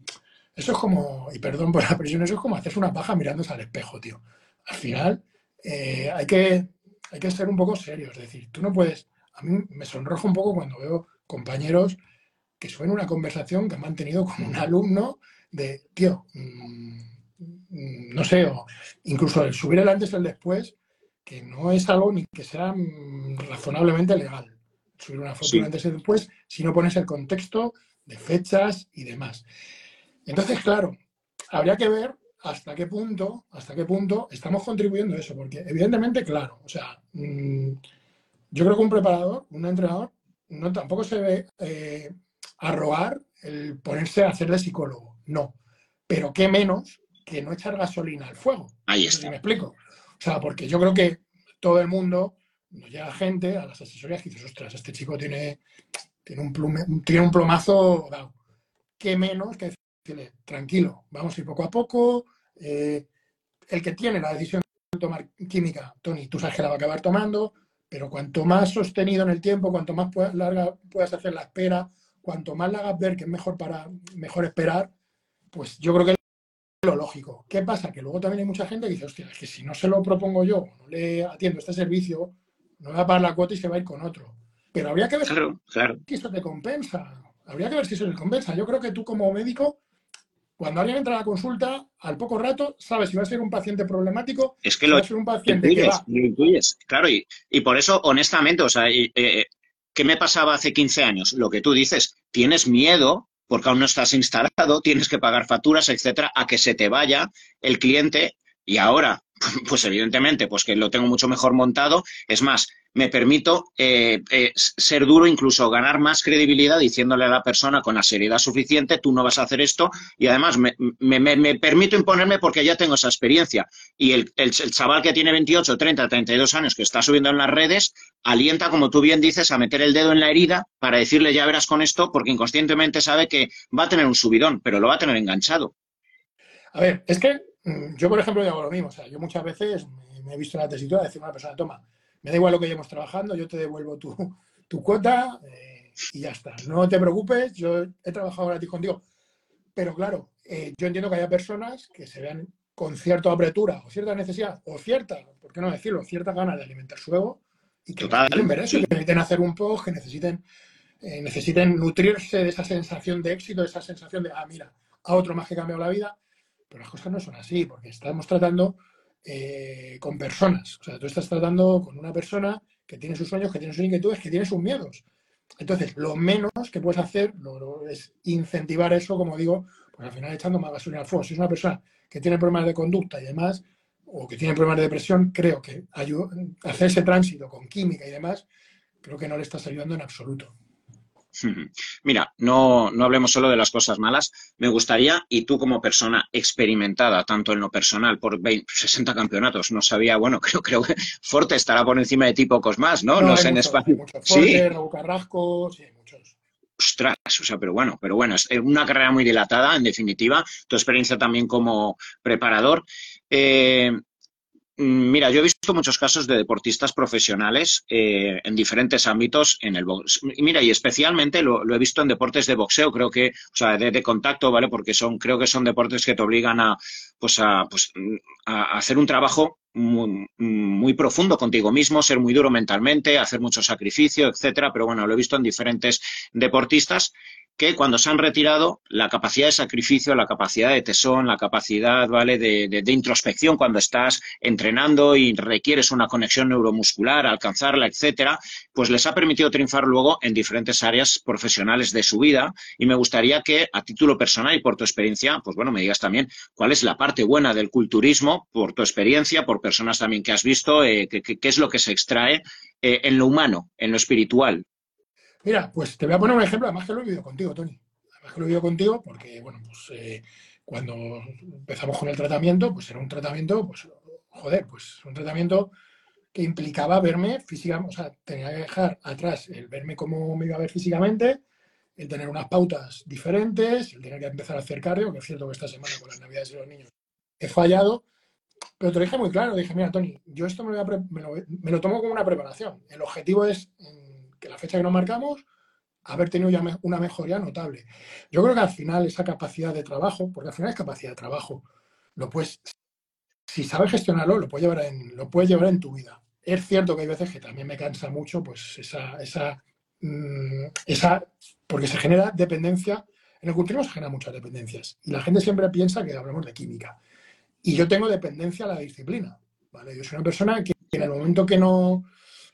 eso es como, y perdón por la presión, eso es como hacerse una paja mirándose al espejo, tío. Al final, eh, hay, que, hay que ser un poco serio, es decir, tú no puedes, a mí me sonrojo un poco cuando veo compañeros que suena una conversación que han mantenido con un alumno de, tío, mm, no sé, o incluso el subir el antes y el después, que no es algo ni que sea mm, razonablemente legal. Subir una foto antes y después, si no pones el contexto de fechas y demás. Entonces, claro, habría que ver hasta qué punto, hasta qué punto estamos contribuyendo a eso, porque evidentemente, claro, o sea, mm, yo creo que un preparador, un entrenador, no tampoco se ve eh, arrogar el ponerse a hacer de psicólogo. No. Pero qué menos que no echar gasolina al fuego. Ahí está. me explico. O sea, porque yo creo que todo el mundo, nos llega gente a las asesorías que dices, ostras, este chico tiene, tiene, un, tiene un plomazo dado. Qué menos que decirle, tranquilo, vamos a ir poco a poco. Eh, el que tiene la decisión de tomar química, Tony, tú sabes que la va a acabar tomando, pero cuanto más sostenido en el tiempo, cuanto más larga puedas hacer la espera, cuanto más la hagas ver que es mejor para mejor esperar, pues yo creo que es lo lógico. ¿Qué pasa? Que luego también hay mucha gente que dice, hostia, es que si no se lo propongo yo, no le atiendo este servicio, no va a pagar la cuota y se va a ir con otro. Pero habría que ver si eso te compensa. Habría que ver si eso te compensa. Yo creo que tú como médico, cuando alguien entra a la consulta, al poco rato, sabes si va a ser un paciente problemático, es que lo, va un paciente que va... Claro, y, y, por eso, honestamente, o sea, eh, ¿Qué me pasaba hace 15 años? Lo que tú dices, tienes miedo porque aún no estás instalado, tienes que pagar facturas, etcétera, a que se te vaya el cliente y ahora, pues evidentemente, pues que lo tengo mucho mejor montado. Es más, me permito eh, eh, ser duro, incluso ganar más credibilidad diciéndole a la persona con la seriedad suficiente, tú no vas a hacer esto y además me, permito imponerme porque ya tengo esa experiencia. Y el, el, chaval que tiene 28, 30, 32 años que está subiendo en las redes, alienta, como tú bien dices, a meter el dedo en la herida para decirle ya verás con esto porque inconscientemente sabe que va a tener un subidón, pero lo va a tener enganchado. A ver, es que yo, por ejemplo, hago lo mismo. O sea, yo muchas veces me he visto en la tesitura de decir a una persona, toma, me da igual lo que llevamos trabajando, yo te devuelvo tu, tu cuota eh, y ya está. No te preocupes, yo he trabajado gratis contigo. Pero claro, eh, yo entiendo que haya personas que se vean con cierta apretura o cierta necesidad o cierta, ¿por qué no decirlo?, cierta gana de alimentar su ego y que necesiten ver eso, que necesiten hacer un post, que necesiten, eh, necesiten nutrirse de esa sensación de éxito, de esa sensación de, ah, mira, a otro más que cambiado la vida. Pero las cosas no son así, porque estamos tratando eh, con personas. O sea, tú estás tratando con una persona que tiene sus sueños, que tiene sus inquietudes, que tiene sus miedos. Entonces, lo menos que puedes hacer es incentivar eso, como digo, pues al final echando más gasolina al fuego. Si es una persona que tiene problemas de conducta y demás, o que tiene problemas de depresión, creo que hacer ese tránsito con química y demás, creo que no le estás ayudando en absoluto. Mira, no, no hablemos solo de las cosas malas. Me gustaría, y tú como persona experimentada, tanto en lo personal, por 60 campeonatos, no sabía, bueno, creo, creo que Forte estará por encima de ti pocos más, ¿no? No, sé en España. sí. Carrasco, sí, muchos. Ostras, o sea, pero bueno, pero bueno, es una carrera muy dilatada, en definitiva, tu experiencia también como preparador. Eh, mira, yo he visto muchos casos de deportistas profesionales eh, en diferentes ámbitos en el box. Mira, y especialmente lo, he visto en deportes de boxeo, creo que, o sea, de, contacto, ¿vale? Porque son, creo que son deportes que te obligan a, pues a, pues, a hacer un trabajo muy, muy, profundo contigo mismo, ser muy duro mentalmente, hacer mucho sacrificio, etcétera. Pero bueno, lo he visto en diferentes deportistas que cuando se han retirado, la capacidad de sacrificio, la capacidad de tesón, la capacidad ¿vale? De, de, introspección cuando estás entrenando y requieres una conexión neuromuscular, alcanzarla, etcétera, pues les ha permitido triunfar luego en diferentes áreas profesionales de su vida. Y me gustaría que, a título personal y por tu experiencia, pues bueno, me digas también cuál es la parte buena del culturismo, por tu experiencia, por personas también que has visto, eh, qué es lo que se extrae eh, en lo humano, en lo espiritual, Mira, pues te voy a poner un ejemplo, además que lo he vivido contigo, Tony. Además que lo he vivido contigo porque, bueno, pues eh, cuando empezamos con el tratamiento, pues era un tratamiento, pues, joder, pues un tratamiento que implicaba verme físicamente, o sea, tenía que dejar atrás el verme como me iba a ver físicamente, el tener unas pautas diferentes, el tener que empezar a hacer cardio, que es cierto que esta semana con las navidades de los niños he fallado, pero te lo dije muy claro, dije, mira, Tony, yo esto me, lo, tomo como una preparación. El objetivo es la fecha que nos marcamos, haber tenido ya una mejoría notable. Yo creo que al final esa capacidad de trabajo, porque al final es capacidad de trabajo, lo puedes, si sabes gestionarlo, lo puedes llevar en, lo puedes llevar en tu vida. Es cierto que hay veces que también me cansa mucho, pues esa, esa, mm, esa, porque se genera dependencia. En el cultivo se generan muchas dependencias y la gente siempre piensa que hablamos de química. Y yo tengo dependencia a la disciplina. ¿vale? Yo soy una persona que en el momento que no,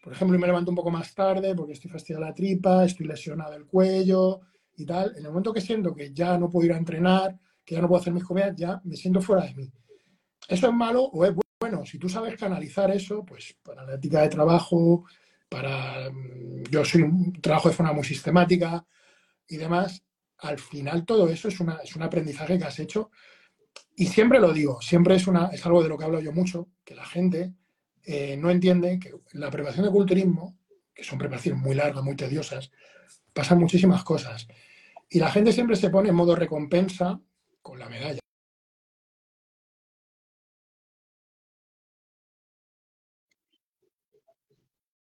por ejemplo, me levanto un poco más tarde porque estoy fastidiada la tripa, estoy lesionado el cuello y tal. En el momento que siento que ya no puedo ir a entrenar, que ya no puedo hacer mis comidas, ya me siento fuera de mí. ¿Eso es malo o es bueno? Si tú sabes canalizar eso, pues para la ética de trabajo, para... Yo soy trabajo de forma muy sistemática y demás, al final todo eso es, una, es un aprendizaje que has hecho. Y siempre lo digo, siempre es, una, es algo de lo que hablo yo mucho, que la gente eh, no entienden que la preparación de culturismo, que son preparaciones muy largas, muy tediosas, pasan muchísimas cosas. Y la gente siempre se pone en modo recompensa con la medalla.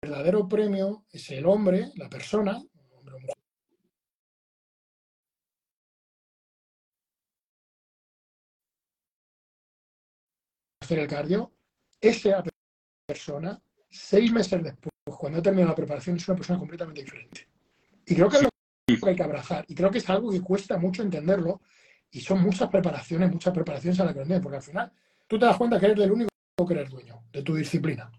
El verdadero premio es el hombre, la persona, hacer el cardio, ese persona, seis meses después, cuando ha terminado la preparación, es una persona completamente diferente. Y creo que es lo que hay que abrazar. Y creo que es algo que cuesta mucho entenderlo. Y son muchas preparaciones, muchas preparaciones a la que porque al final tú te das cuenta que eres el único que eres dueño de tu disciplina,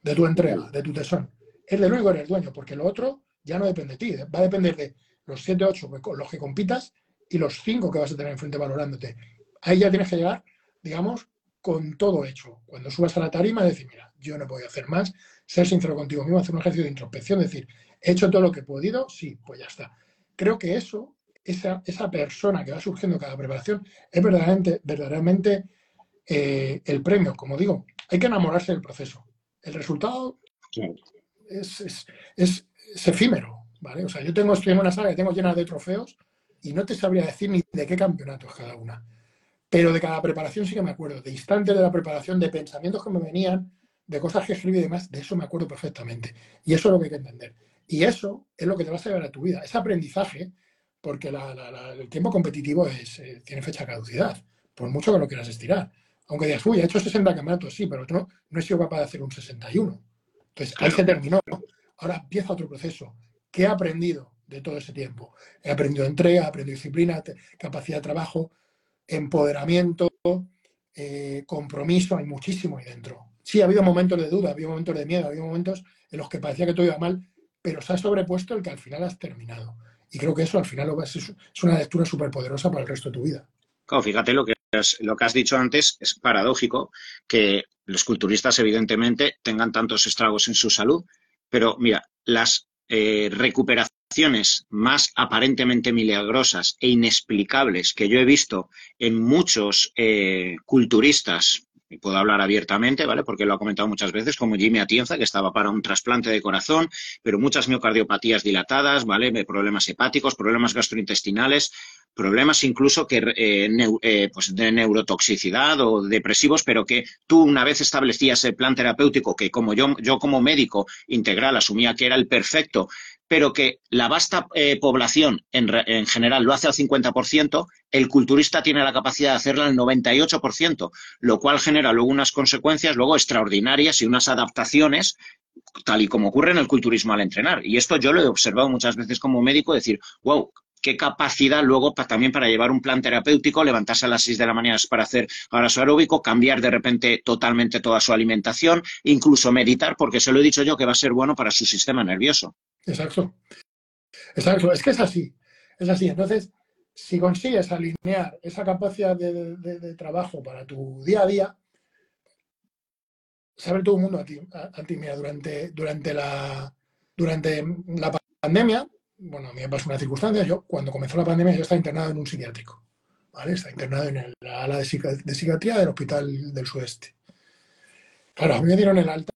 de tu entrega, de tu tesón. Es el único que eres dueño, porque lo otro ya no depende de ti. Va a depender de los 7, 8 con los que compitas y los 5 que vas a tener enfrente valorándote. Ahí ya tienes que llegar, digamos, con todo hecho. Cuando subas a la tarima, decir, mira, yo no puedo hacer más, ser sincero contigo mismo, hacer un ejercicio de introspección, decir, he hecho todo lo que he podido, sí, pues ya está. Creo que eso, esa, esa persona que va surgiendo cada preparación, es verdaderamente, verdaderamente eh, el premio. Como digo, hay que enamorarse del proceso. El resultado es, es, es, efímero, ¿vale? O sea, yo tengo, estoy en una sala que tengo llena de trofeos y no te sabría decir ni de qué campeonato es cada una. Pero de cada preparación sí que me acuerdo, de instantes de la preparación, de pensamientos que me venían, de cosas que escribí y demás, de eso me acuerdo perfectamente. Y eso es lo que hay que entender. Y eso es lo que te vas a llevar a tu vida, ese aprendizaje, porque el tiempo competitivo es, eh, tiene fecha de caducidad, por mucho que lo quieras estirar. Aunque digas, uy, he hecho 60 campeonatos, sí, pero no, no he sido capaz de hacer un 61. Entonces, ahí se terminó. Ahora empieza otro proceso. ¿Qué he aprendido de todo ese tiempo? He aprendido entrega, he aprendido disciplina, capacidad de trabajo, empoderamiento, eh, compromiso, hay muchísimo ahí dentro. Sí, ha habido momentos de duda, ha habido momentos de miedo, ha habido momentos en los que parecía que todo iba mal, pero se ha sobrepuesto el que al final has terminado. Y creo que eso al final es una lectura súper poderosa para el resto de tu vida. Claro, fíjate lo que, has, lo que has dicho antes, es paradójico que los culturistas evidentemente tengan tantos estragos en su salud, pero mira, las eh, recuperaciones más aparentemente milagrosas e inexplicables que yo he visto en muchos eh, culturistas y puedo hablar abiertamente, ¿vale? Porque lo ha comentado muchas veces, como Jimmy Atienza, que estaba para un trasplante de corazón, pero muchas miocardiopatías dilatadas, ¿vale? Problemas hepáticos, problemas gastrointestinales, problemas incluso que, eh, eh, pues de neurotoxicidad o depresivos, pero que tú una vez establecías el plan terapéutico, que como yo, yo como médico integral asumía que era el perfecto, pero que la vasta eh, población en, en, general lo hace al 50%, el culturista tiene la capacidad de hacerlo al 98%, lo cual genera luego unas consecuencias luego extraordinarias y unas adaptaciones tal y como ocurre en el culturismo al entrenar. Y esto yo lo he observado muchas veces como médico, decir, wow, qué capacidad luego también para llevar un plan terapéutico, levantarse a las 6 de la mañana para hacer su aeróbico, cambiar de repente totalmente toda su alimentación, incluso meditar, porque se lo he dicho yo que va a ser bueno para su sistema nervioso. Exacto. Exacto. Es que es así. Es así. Entonces, si consigues alinear esa capacidad de, trabajo para tu día a día, sabe todo el mundo a ti, a, ti mira, durante, durante, la, durante la pandemia, bueno, a mí me pasó una circunstancia, yo cuando comenzó la pandemia yo estaba internado en un psiquiátrico, ¿vale? Estaba internado en la ala de, psiquiatría del Hospital del Sudeste. Claro, a mí me dieron el alta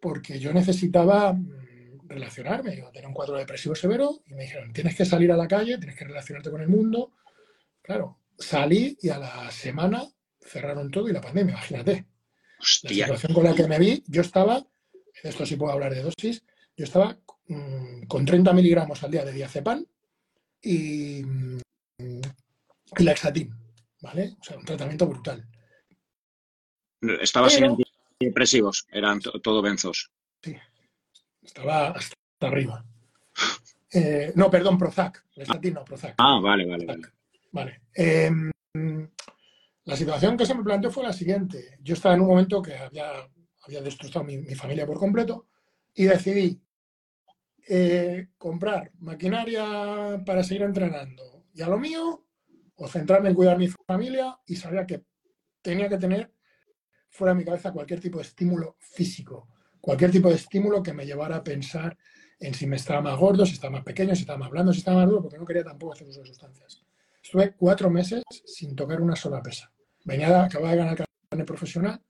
porque yo necesitaba mm, relacionarme, yo tenía un cuadro depresivo severo y me dijeron, tienes que salir a la calle, tienes que relacionarte con el mundo. Claro, salí y a la semana cerraron todo y la pandemia, imagínate. La situación con la que me vi, yo estaba, esto sí puedo hablar de dosis, yo estaba Mm, con 30 miligramos al día de diazepam y, y laxatin, ¿vale? O sea, un tratamiento brutal. Estaba sin depresivos, eran todo benzos. Sí, estaba hasta arriba. Eh, no, perdón, Prozac. Laxatin no, Prozac. Ah, vale, vale, vale. Vale. Em, la situación que se me planteó fue la siguiente. Yo estaba en un momento que había, había destrozado mi familia por completo y decidí eh, comprar maquinaria para seguir entrenando y a lo mío, o centrarme en cuidar mi familia y sabía que tenía que tener fuera de mi cabeza cualquier tipo de estímulo físico, cualquier tipo de estímulo que me llevara a pensar en si me estaba más gordo, si estaba más pequeño, si estaba más blando, si estaba más duro, porque no quería tampoco hacer uso de sustancias. Estuve cuatro meses sin tocar una sola pesa. Venía, acababa de ganar carne profesional,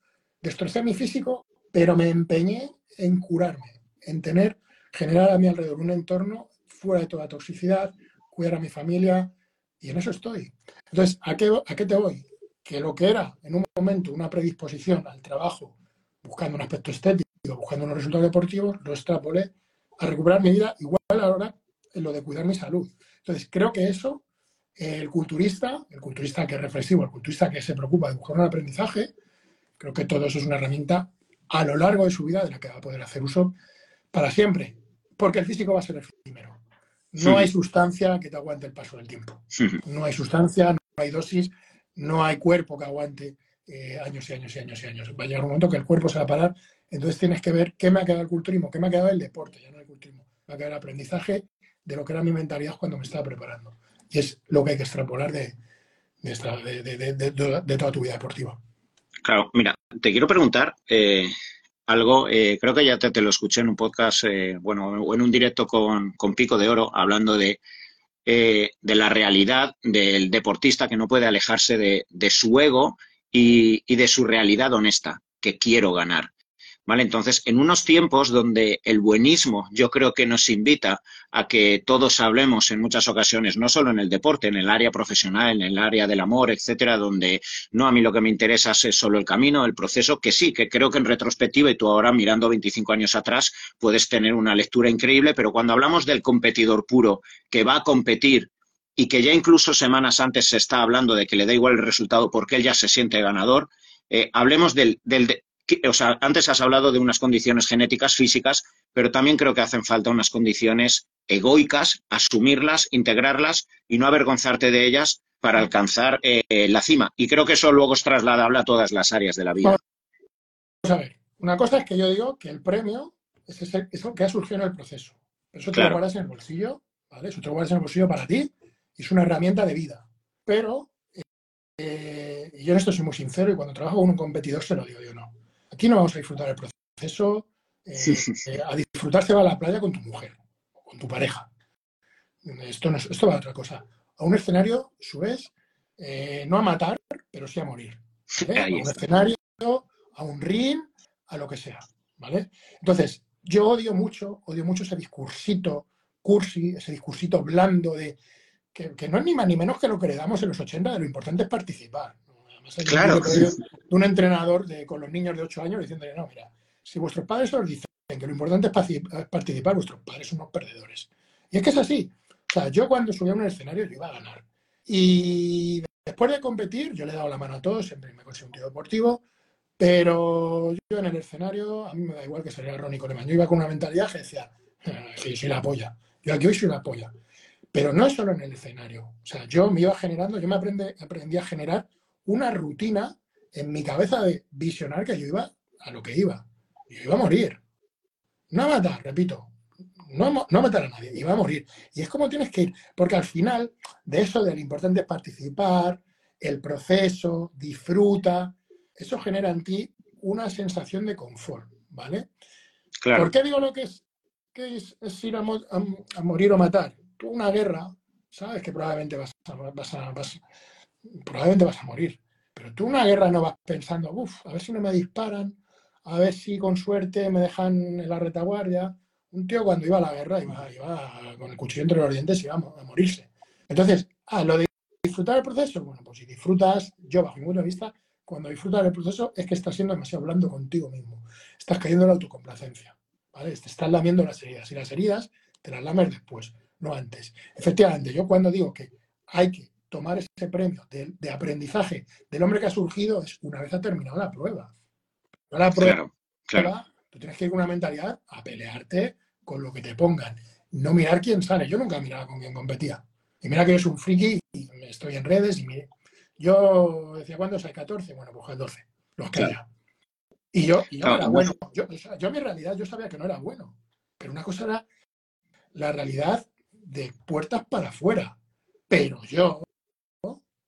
destrocé mi físico, pero me empeñé en curarme, en tener generar a mi alrededor un entorno fuera de toda toxicidad, cuidar a mi familia, y en eso estoy. Entonces, ¿a qué, ¿a qué te voy? Que lo que era en un momento una predisposición al trabajo, buscando un aspecto estético, buscando unos resultados deportivos, lo extrapolé a recuperar mi vida igual ahora en lo de cuidar mi salud. Entonces, creo que eso, el culturista, el culturista que es reflexivo, el culturista que se preocupa de buscar un aprendizaje, creo que todo eso es una herramienta a lo largo de su vida de la que va a poder hacer uso para siempre porque el físico va a ser efímero. No hay sustancia que te aguante el paso del tiempo. No hay sustancia, no hay dosis, no hay cuerpo que aguante eh, años y años y años y años. Va a llegar un momento que el cuerpo se va a parar. Entonces tienes que ver qué me ha quedado el culturismo, qué me ha quedado el deporte, ya no el culturismo. Me ha quedado el aprendizaje de lo que era mi mentalidad cuando me estaba preparando. Y es lo que hay que extrapolar de, de, toda tu vida deportiva. Claro, mira, te quiero preguntar, eh, algo, eh, creo que ya te, lo escuché en un podcast, eh, bueno, o en un directo con, Pico de Oro, hablando de, eh, de la realidad del deportista que no puede alejarse de, de su ego y, y, de su realidad honesta, que quiero ganar. ¿Vale? Entonces, en unos tiempos donde el buenismo yo creo que nos invita a que todos hablemos en muchas ocasiones, no solo en el deporte, en el área profesional, en el área del amor, etcétera, donde no a mí lo que me interesa es solo el camino, el proceso, que sí, que creo que en retrospectiva y tú ahora mirando 25 años atrás puedes tener una lectura increíble, pero cuando hablamos del competidor puro que va a competir y que ya incluso semanas antes se está hablando de que le da igual el resultado porque él ya se siente ganador, eh, hablemos del, del, o sea, antes has hablado de unas condiciones genéticas, físicas, pero también creo que hacen falta unas condiciones egoicas, asumirlas, integrarlas y no avergonzarte de ellas para alcanzar eh, la cima. Y creo que eso luego es trasladable a todas las áreas de la vida. Vamos a ver, una cosa es que yo digo que el premio es eso que ha surgido en el proceso. Eso te lo guardas en el bolsillo, ¿vale? Eso te lo guardas en el bolsillo para ti y es una herramienta de vida. Pero eh, yo en esto soy muy sincero y cuando trabajo con un competidor se lo digo, yo no. Aquí no vamos a disfrutar el proceso, eh, eh, a disfrutar se va a la playa con tu mujer, con tu pareja. Esto, no esto va a otra cosa. A un escenario subes, no a matar, pero sí a morir. A un escenario, a un ring, a lo que sea. ¿Vale? Entonces, yo odio mucho, odio mucho ese discursito cursi, ese discursito blando de que, no es ni más ni menos que lo que le damos en los 80, de lo importante es participar. Claro. De un entrenador de, con los niños de 8 años diciéndole, no, mira, si vuestros padres os dicen que lo importante es participar, vuestros padres son unos perdedores. Y es que es así. O sea, yo cuando subía a un escenario yo iba a ganar. Y después de competir, yo le he dado la mano a todos, siempre me considero un tío deportivo, pero yo en el escenario, a mí me da igual que saliera Ronnie Coleman. Yo iba con una mentalidad que decía, ah, sí, soy la polla. Yo aquí hoy soy la polla. Pero no es solo en el escenario. O sea, yo me iba generando, yo me aprendí, a generar una rutina en mi cabeza de visionar que yo iba a lo que iba. Yo iba a morir. No a matar, repito. No, no a matar a nadie, iba a morir. Y es como tienes que ir. Porque al final, de eso de lo importante es participar, el proceso, disfruta, eso genera en ti una sensación de confort, ¿vale? ¿Por qué digo lo que es, que es, ir a morir o matar? tú una guerra, sabes que probablemente vas a, vas probablemente vas a morir. Pero tú una guerra no vas pensando, uff, a ver si no me disparan, a ver si con suerte me dejan en la retaguardia. Un tío cuando iba a la guerra iba, con el cuchillo entre los dientes y iba a morirse. Entonces, ah, lo de disfrutar el proceso, bueno, pues si disfrutas, yo bajo mi punto de vista, cuando disfrutas el proceso es que estás siendo demasiado blando contigo mismo. Estás cayendo en la autocomplacencia. ¿vale? Te estás lamiendo las heridas y las heridas te las lames después no antes. Efectivamente, yo cuando digo que hay que tomar ese premio de, aprendizaje del hombre que ha surgido es una vez ha terminado la prueba. la prueba, claro, tú tienes que ir con una mentalidad a pelearte con lo que te pongan. No mirar quién sale. Yo nunca miraba con quién competía. Y mira que yo soy un friki y estoy en redes y mire, yo decía, ¿cuándo hay 14? Bueno, pues el 12, los que. Y yo, y yo era bueno. Yo, yo, mi realidad, yo sabía que no era bueno. Pero una cosa era la realidad de puertas para afuera. Pero yo,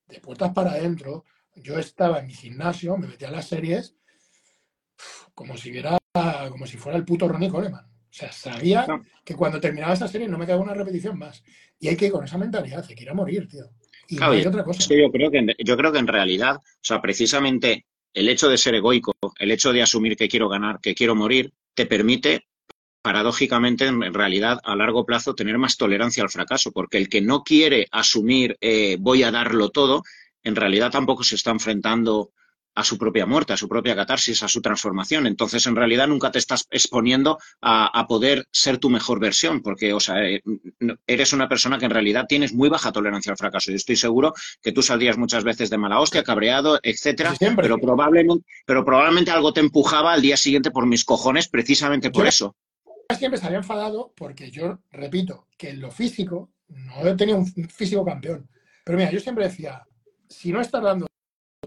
de puertas para adentro, yo estaba en mi gimnasio, me metía a las series como si como si fuera el puto Ronnie Coleman. O sea, sabía que cuando terminaba esa serie no me quedaba una repetición más. Y hay que ir con esa mentalidad, de que ir a morir, tío. Y hay otra cosa. yo, creo que, yo creo que en realidad, o sea, precisamente el hecho de ser egoico, el hecho de asumir que quiero ganar, que quiero morir, te permite paradójicamente, en realidad, a largo plazo, tener más tolerancia al fracaso, porque el que no quiere asumir eh, voy a darlo todo, en realidad tampoco se está enfrentando a su propia muerte, a su propia catarsis, a su transformación. Entonces, en realidad, nunca te estás exponiendo a, poder ser tu mejor versión, porque, o sea, eh, eres una persona que en realidad tienes muy baja tolerancia al fracaso. Y estoy seguro que tú saldrías muchas veces de mala hostia, cabreado, etcétera, pero probablemente, pero probablemente algo te empujaba al día siguiente por mis cojones, precisamente por eso siempre estaría enfadado porque yo, repito, que en lo físico no he tenido un físico campeón. Pero mira, yo siempre decía, si no estás dando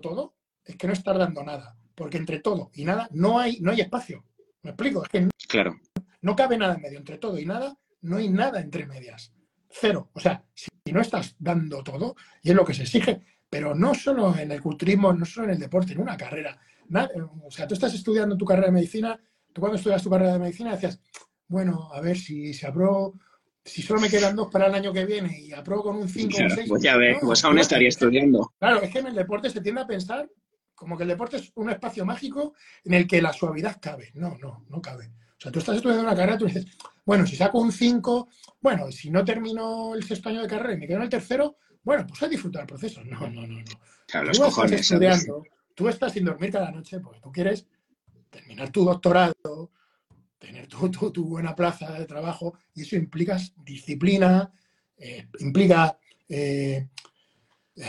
todo, es que no estás dando nada. Porque entre todo y nada no hay, no hay espacio. ¿Me explico? Es que claro. no cabe nada en medio. Entre todo y nada, no hay nada entre medias. Cero. O sea, si no estás dando todo, y es lo que se exige, pero no solo en el culturismo, no solo en el deporte, en una carrera. o sea, tú estás estudiando tu carrera de medicina, tú cuando estudias tu carrera de medicina decías, bueno, a ver si se apruebo, si solo me quedan dos para el año que viene y apruebo con un 5 o 6. Pues ya ves, pues aún estaría estudiando. Claro, es que en el deporte se tiende a pensar como que el deporte es un espacio mágico en el que la suavidad cabe. No, no, no cabe. O sea, tú estás estudiando una carrera, tú dices, bueno, si saco un 5, bueno, si no termino el sexto año de carrera y me quedo en el tercero, bueno, pues a disfrutar el proceso. No, no, no, no. Claro, tú estás estudiando, tú estás sin dormir cada noche porque tú quieres terminar tu doctorado, tener tu, buena plaza de trabajo y eso implica disciplina, eh, implica, eh,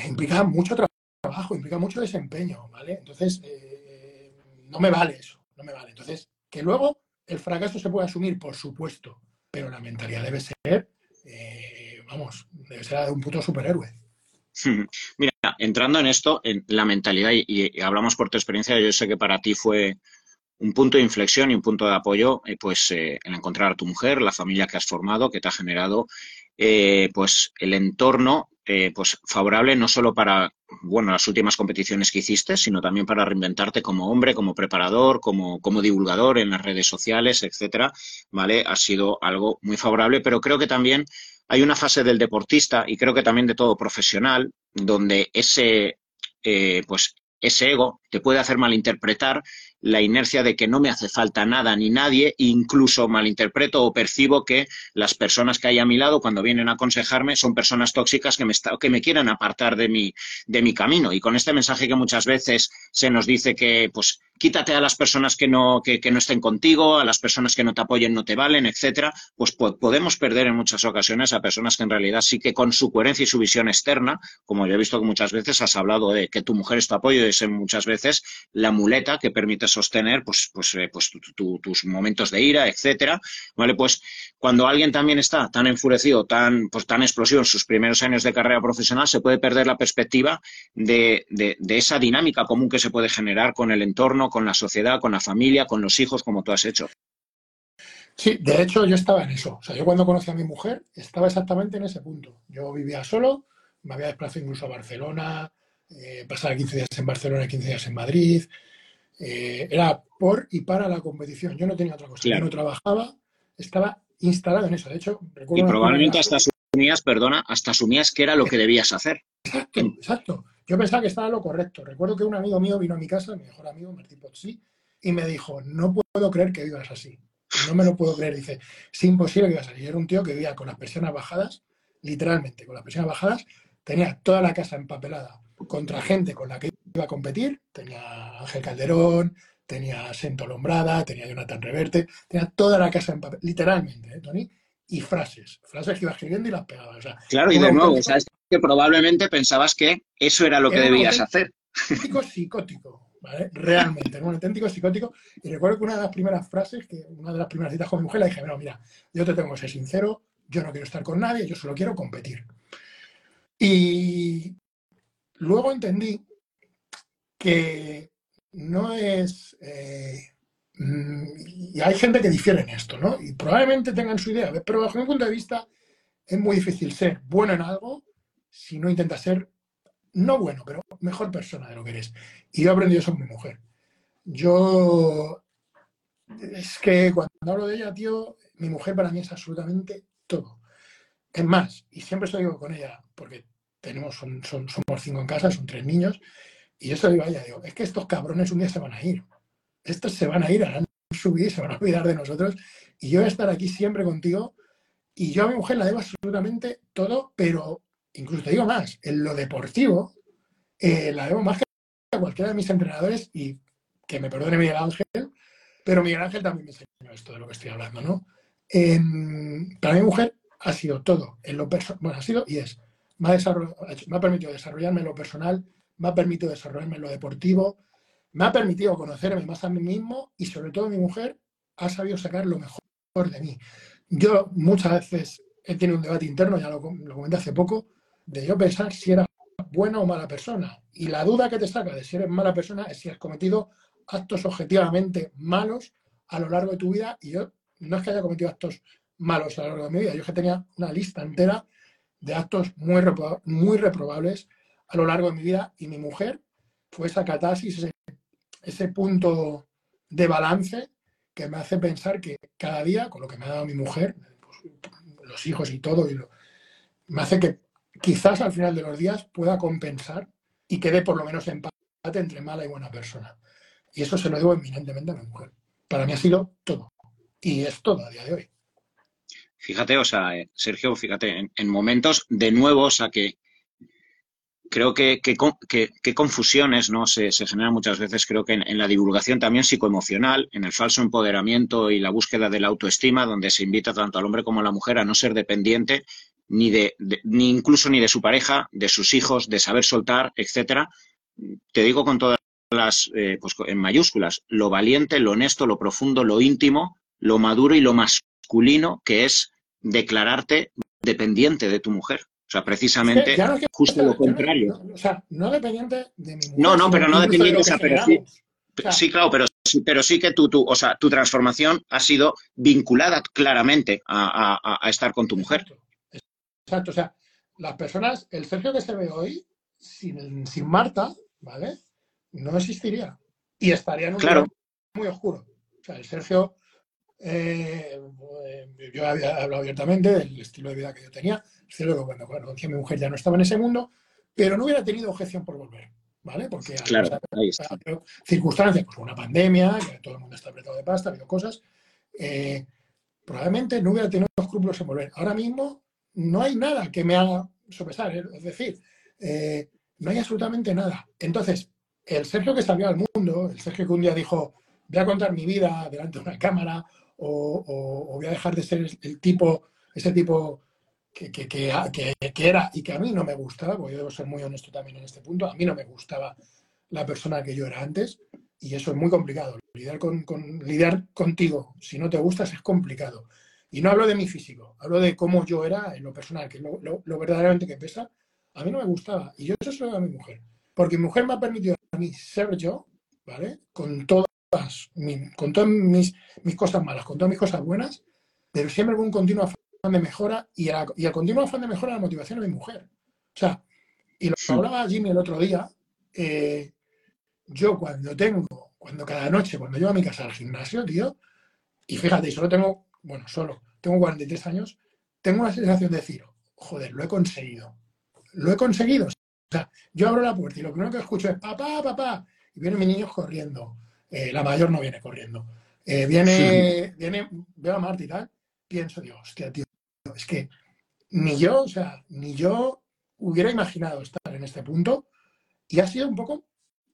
implica mucho trabajo, implica mucho desempeño, ¿vale? Entonces, eh, no me vale eso, no me vale. Entonces, que luego el fracaso se puede asumir, por supuesto, pero la mentalidad debe ser, eh, vamos, debe ser la de un puto superhéroe. Mira, entrando en esto, en la mentalidad, y, hablamos por tu experiencia, yo sé que para ti fue un punto de inflexión y un punto de apoyo, eh, pues eh, el encontrar a tu mujer, la familia que has formado, que te ha generado, pues el entorno eh, pues favorable no solo para bueno las últimas competiciones que hiciste, sino también para reinventarte como hombre, como preparador, como, como divulgador en las redes sociales, etcétera, ¿vale? Ha sido algo muy favorable, pero creo que también hay una fase del deportista y creo que también de todo profesional, donde ese eh, pues ese ego te puede hacer malinterpretar la inercia de que no me hace falta nada ni nadie, incluso malinterpreto o percibo que las personas que hay a mi lado cuando vienen a aconsejarme son personas tóxicas que me, que me quieren apartar de mi, de mi camino. Y con este mensaje que muchas veces se nos dice que, pues, quítate a las personas que no, que, no estén contigo, a las personas que no te apoyen no te valen, etcétera, pues podemos perder en muchas ocasiones a personas que en realidad sí que con su coherencia y su visión externa, como yo he visto que muchas veces has hablado de que tu mujer es tu apoyo, es muchas veces la muleta que permite sostener pues, pues, eh, pues tus momentos de ira, etcétera. ¿Vale? Pues cuando alguien también está tan enfurecido, tan, pues, tan explosivo en sus primeros años de carrera profesional, se puede perder la perspectiva de esa dinámica común que se puede generar con el entorno, con la sociedad, con la familia, con los hijos, como tú has hecho. Sí, de hecho yo estaba en eso. O sea, yo cuando conocí a mi mujer estaba exactamente en ese punto. Yo vivía solo, me había desplazado incluso a Barcelona, eh, pasaba 15 días en Barcelona y 15 días en Madrid. Eh, era por y para la competición. Yo no tenía otra cosa. Yo no trabajaba, estaba instalado en eso. De hecho, recuerdo. Y probablemente hasta asumías, perdona, hasta asumías que era lo que debías hacer. Exacto, exacto. Yo pensaba que estaba lo correcto. Recuerdo que un amigo mío vino a mi casa, mi mejor amigo, Martín Pozzi, y me dijo, no puedo creer que vivas así. No me lo puedo creer. Dice, es imposible que vivas así. Era un tío que vivía con las persianas bajadas, literalmente, con las persianas bajadas, tenía toda la casa empapelada contra gente con la que iba a competir. Tenía Ángel Calderón, tenía Sento Lombrada, tenía Jonathan Reverte, tenía toda la casa empapelada, literalmente, ¿eh, Tony? Y frases, frases que iba escribiendo y las pegaba. claro, y de nuevo, ¿sabes? Que probablemente pensabas que eso era lo que debías hacer. Auténtico psicótico, ¿vale? Realmente, un auténtico psicótico. Y recuerdo que una de las primeras frases, que una de las primeras citas con mi mujer, le dije, no, mira, yo te tengo que ser sincero, yo no quiero estar con nadie, yo solo quiero competir. Y luego entendí que no es... Eh, mm, y hay gente que difiere en esto, ¿no? Y probablemente tengan su idea, pero bajo mi punto de vista es muy difícil ser bueno en algo si no intentas ser, no bueno, pero mejor persona de lo que eres. Y yo he aprendido eso con mi mujer. Yo, es que cuando hablo de ella, tío, mi mujer para mí es absolutamente todo. Es más, y siempre estoy con ella, porque tenemos, son, somos cinco en casa, son tres niños, y yo soy vaya, digo, es que estos cabrones un día se van a ir. Estos se van a ir, harán subir, se van a olvidar de nosotros, y yo voy a estar aquí siempre contigo, y yo a mi mujer la debo absolutamente todo, pero incluso te digo más, en lo deportivo, eh, la veo más que a cualquiera de mis entrenadores y que me perdone Miguel Ángel, pero Miguel Ángel también me enseñó esto de lo que estoy hablando, ¿no? para mi mujer ha sido todo, en lo bueno, ha sido y es, me ha, permitido desarrollarme en lo personal, me ha permitido desarrollarme en lo deportivo, me ha permitido conocerme más a mí mismo y sobre todo mi mujer ha sabido sacar lo mejor de mí. Yo muchas veces he tenido un debate interno, ya lo comenté hace poco, de yo pensar si eras buena o mala persona. Y la duda que te saca de si eres mala persona es si has cometido actos objetivamente malos a lo largo de tu vida. Y yo no es que haya cometido actos malos a lo largo de mi vida, yo es que tenía una lista entera de actos muy, muy reprobables a lo largo de mi vida. Y mi mujer fue esa catarsis, ese, punto de balance que me hace pensar que cada día, con lo que me ha dado mi mujer, pues, los hijos y todo, me hace que quizás al final de los días pueda compensar y quede por lo menos empate entre mala y buena persona. Y eso se lo debo eminentemente a mi mujer. Para mí ha sido todo. Y es todo a día de hoy. Fíjate, o sea, eh, Sergio, fíjate, en, momentos de nuevo, o sea, que creo que, que, confusiones ¿no? Se, generan muchas veces, creo que en, en, la divulgación también psicoemocional, en el falso empoderamiento y la búsqueda de la autoestima, donde se invita tanto al hombre como a la mujer a no ser dependiente ni de, ni incluso ni de su pareja, de sus hijos, de saber soltar, etcétera. Te digo con toda las, eh, pues en mayúsculas, lo valiente, lo honesto, lo profundo, lo íntimo, lo maduro y lo masculino, que es declararte dependiente de tu mujer. O sea, precisamente justo lo contrario. o sea, no dependiente de mi mujer. No, no, pero no dependiente, de pero sí, sí, claro, pero pero sí que tú, tú, o sea, tu transformación ha sido vinculada claramente a, estar con tu mujer. Exacto. O sea, las personas, el Sergio que se ve hoy, sin, sin Marta, ¿vale? No existiría. Y estaría en un claro. muy oscuro. O sea, el Sergio, eh, yo había hablado abiertamente del estilo de vida que yo tenía. Es cierto que cuando conocí a mi mujer ya no estaba en ese mundo, pero no hubiera tenido objeción por volver. ¿vale? Porque hay circunstancias, pues una pandemia, que todo el mundo está apretado de pasta, ha habido cosas, eh, probablemente no hubiera tenido escrúpulos en volver. Ahora mismo no hay nada que me haga sopesar, es decir, eh, no hay absolutamente nada. Entonces, el Sergio que salió al mundo, el Sergio que un día dijo, voy a contar mi vida delante de una cámara, o, voy a dejar de ser el tipo, ese tipo que, que, que, era y que a mí no me gustaba, porque yo debo ser muy honesto también en este punto, a mí no me gustaba la persona que yo era antes y eso es muy complicado. Lidiar, con, lidiar contigo, si no te gustas, es complicado. Y no hablo de mi físico, hablo de cómo yo era en lo personal, que lo, lo, verdaderamente que pesa. A mí no me gustaba y yo eso se lo a mi mujer. Porque mi mujer me ha permitido a mí ser yo, ¿vale? Con todas, con todas mis, mis cosas malas, con todas mis cosas buenas, pero siempre con un continuo de mejora y, y el continuo afán de mejora la motivación de mi mujer. O sea, y lo hablaba Jimmy el otro día, eh, yo cuando tengo, cuando cada noche, cuando llevo a mi casa al gimnasio, tío, y fíjate, solo tengo, bueno, solo, tengo 43 años, tengo una sensación de decir, joder, lo he conseguido. Lo he conseguido. O sea, yo abro la puerta y lo primero que escucho es papá, papá, y vienen mis niños corriendo. Eh, la mayor no viene corriendo. Eh, viene, viene, veo a Marta y tal, pienso, Dios, hostia, tío, es que ni yo, o sea, ni yo hubiera imaginado estar en este punto y ha sido un poco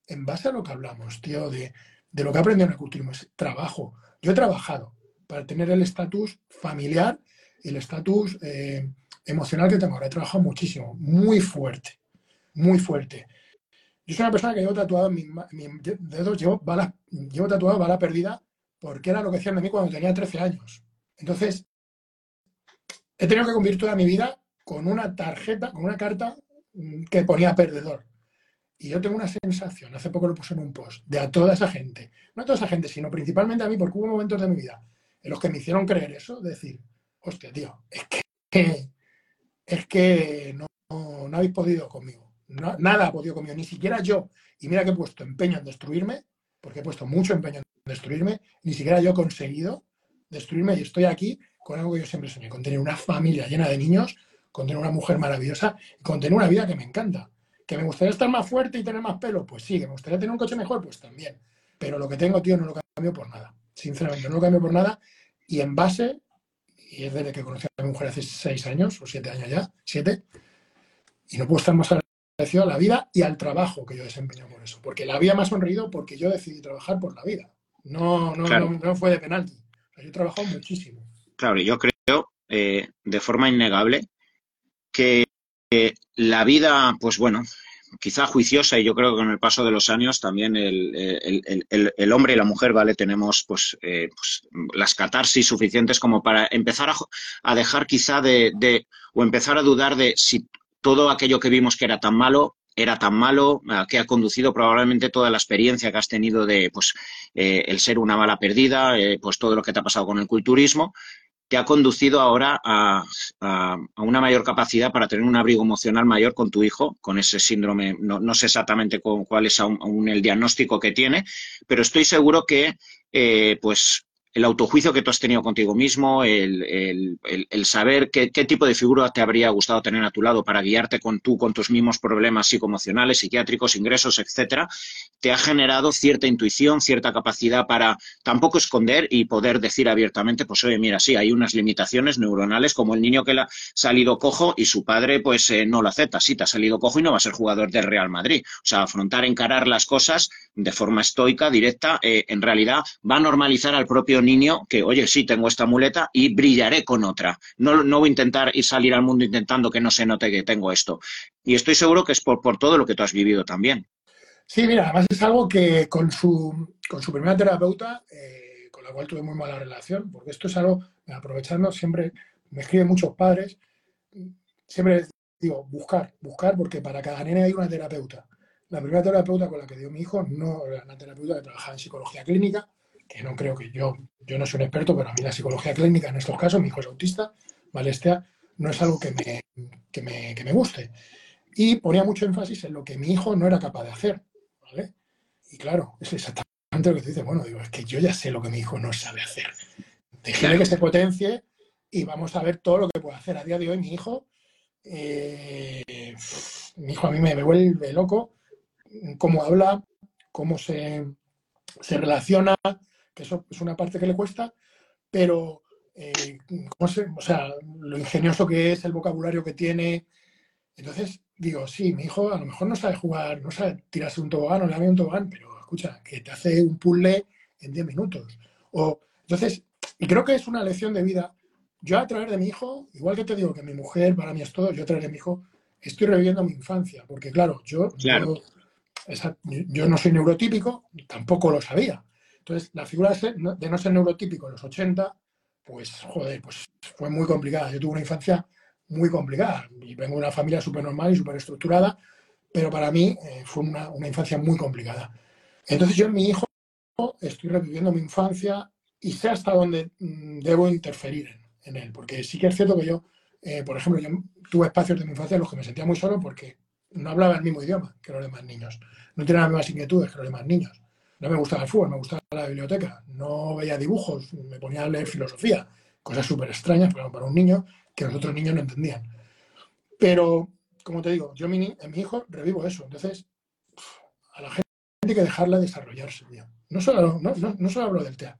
en base a lo que hablamos, tío, de, lo que he aprendido en el culturismo, es trabajo. Yo he trabajado para tener el estatus familiar y el estatus eh, emocional que tengo ahora. He trabajado muchísimo, muy fuerte, muy fuerte. Yo soy una persona que llevo tatuado mi, dedos, llevo, llevo tatuado bala perdida porque era lo que decían de mí cuando tenía 13 años. Entonces, he tenido que cumplir toda mi vida con una tarjeta, con una carta mm, que ponía perdedor. Y yo tengo una sensación, hace poco lo puse en un post, de a toda esa gente, no a toda esa gente, sino principalmente a mí, porque hubo momentos de mi vida los que me hicieron creer eso, de decir, hostia, tío, es que, es que no, no, habéis podido conmigo. nada ha podido conmigo, ni siquiera yo. Y mira que he puesto empeño en destruirme, porque he puesto mucho empeño en destruirme, ni siquiera yo he conseguido destruirme y estoy aquí con algo que yo siempre soñé, con tener una familia llena de niños, con tener una mujer maravillosa y con tener una vida que me encanta. ¿Que me gustaría estar más fuerte y tener más pelo? Pues sí, que me gustaría tener un coche mejor, pues también. Pero lo que tengo, tío, no lo cambio por nada. Sinceramente, no lo cambio por nada. Y en base, y es desde que conocí a mi mujer hace seis años, o siete años ya, siete, y no puedo estar más agradecido a la vida y al trabajo que yo desempeño por eso. Porque la vida me ha sonreído porque yo decidí trabajar por la vida. No, no, no, no, fue de penalti. yo he trabajado muchísimo. Claro, yo creo eh, de forma innegable que la vida, pues bueno, quizá juiciosa y yo creo que con el paso de los años también el, hombre y la mujer, ¿vale? Tenemos pues, eh, pues, las catarsis suficientes como para empezar a, dejar quizá de, de, o empezar a dudar de si todo aquello que vimos que era tan malo era tan malo, que ha conducido probablemente toda la experiencia que has tenido de pues, eh, el ser una bala perdida, pues todo lo que te ha pasado con el culturismo, te ha conducido ahora a, una mayor capacidad para tener un abrigo emocional mayor con tu hijo, con ese síndrome. No, sé exactamente cuál es aún, el diagnóstico que tiene, pero estoy seguro que eh, pues el autojuicio que tú has tenido contigo mismo, el, saber qué, tipo de figura te habría gustado tener a tu lado para guiarte con tú, con tus mismos problemas psicoemocionales, psiquiátricos, ingresos, etcétera, te ha generado cierta intuición, cierta capacidad para tampoco esconder y poder decir abiertamente, pues oye, mira, sí, hay unas limitaciones neuronales, como el niño que le ha salido cojo y su padre pues eh, no lo acepta, sí, te ha salido cojo y no va a ser jugador del Real Madrid. O sea, afrontar, encarar las cosas de forma estoica, directa, eh, en realidad va a normalizar al propio niño que, oye, sí, tengo esta muleta y brillaré con otra. No, no voy a intentar ir salir al mundo intentando que no se note que tengo esto. Y estoy seguro que es por, por todo lo que tú has vivido también. Sí, mira, además es algo que con su, con su primera terapeuta, eh, con la cual tuve muy mala relación, porque esto es algo, aprovechando, siempre me escriben muchos padres, siempre digo, buscar, buscar, porque para cada nene hay una terapeuta. La primera terapeuta con la que dio mi hijo no era una terapeuta que trabajaba en psicología clínica, que no creo que yo, yo no soy un experto, pero a mí la psicología clínica en estos casos, mi hijo es autista, ¿vale? Este no es algo que me, que me, que me guste. Y ponía mucho énfasis en lo que mi hijo no era capaz de hacer, ¿vale? Y claro, es exactamente lo que tú dices, bueno, digo, es que yo ya sé lo que mi hijo no sabe hacer. Déjale que se potencie y vamos a ver todo lo que puede hacer. A día de hoy mi hijo, eh, mi hijo a mí me vuelve loco cómo habla, cómo se, se relaciona, que eso es una parte que le cuesta, pero eh, o sea, lo ingenioso que es, el vocabulario que tiene. Entonces, digo, sí, mi hijo a lo mejor no sabe jugar, no sabe tirarse un tobogán o le un tobogán, pero escucha, que te hace un puzzle en 10 minutos. O, entonces, y creo que es una lección de vida. Yo a través de mi hijo, igual que te digo que mi mujer para mí es todo, yo a través de mi hijo estoy reviviendo mi infancia, porque claro, yo, claro. yo, no soy neurotípico, tampoco lo sabía. Entonces, la figura de, no ser neurotípico en los 80, pues, joder, pues fue muy complicada. Yo tuve una infancia muy complicada y vengo de una familia súper normal y súper estructurada, pero para mí eh, fue una, infancia muy complicada. Entonces yo en mi hijo estoy reviviendo mi infancia y sé hasta dónde mm, debo interferir en, él, porque sí que es cierto que yo, eh, por ejemplo, yo tuve espacios de mi infancia en los que me sentía muy solo porque no hablaba el mismo idioma que los demás niños, no tenía las mismas inquietudes que los demás niños. No me gustaba el fútbol, me gustaba la biblioteca, no veía dibujos, me ponía a leer filosofía, cosas súper extrañas para, para un niño que los otros niños no entendían. Pero, como te digo, yo mi, en mi hijo revivo eso. Entonces, a la gente hay que dejarla desarrollarse. No, solo, no, no, solo hablo del TEA.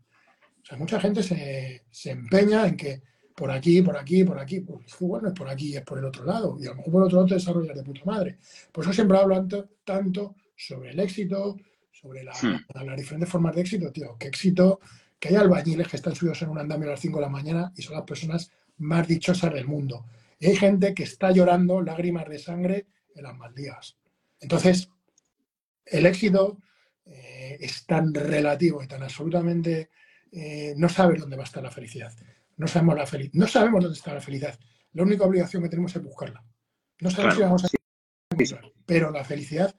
O sea, mucha gente se, se, empeña en que por aquí, por aquí, por aquí. Pues bueno, es por aquí, es por el otro lado. Y a lo mejor por el otro lado te desarrollas de puta madre. Por eso siempre hablo tanto sobre el éxito, sobre la, hmm. las diferentes formas de éxito, tío. Que éxito, que hay albañiles que están subidos en un andamio a las 5 de la mañana y son las personas más dichosas del mundo. Y hay gente que está llorando lágrimas de sangre en las Maldivas. Entonces, el éxito eh, es tan relativo y tan absolutamente... Eh, no sabes dónde va a estar la felicidad. No sabemos, la no sabemos dónde está la felicidad. La única obligación que tenemos es buscarla. No sabemos si vamos a pero la felicidad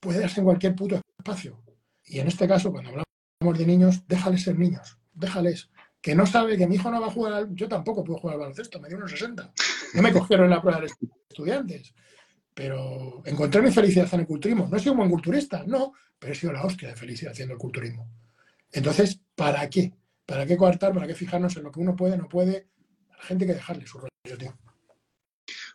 puede darse en cualquier puto espacio. Y en este caso, cuando hablamos de niños, déjales ser niños, déjales. Que no sabe que mi hijo no va a jugar al... Yo tampoco puedo jugar al baloncesto, me dio unos 60. No me cogieron en la prueba de estudiantes. Pero encontré mi felicidad en el culturismo. No he sido un buen culturista, no, pero he sido la hostia de felicidad haciendo el culturismo. Entonces, ¿para qué? ¿Para qué coartar? ¿Para qué fijarnos en lo que uno puede, no puede? A la gente que dejarle su rollo.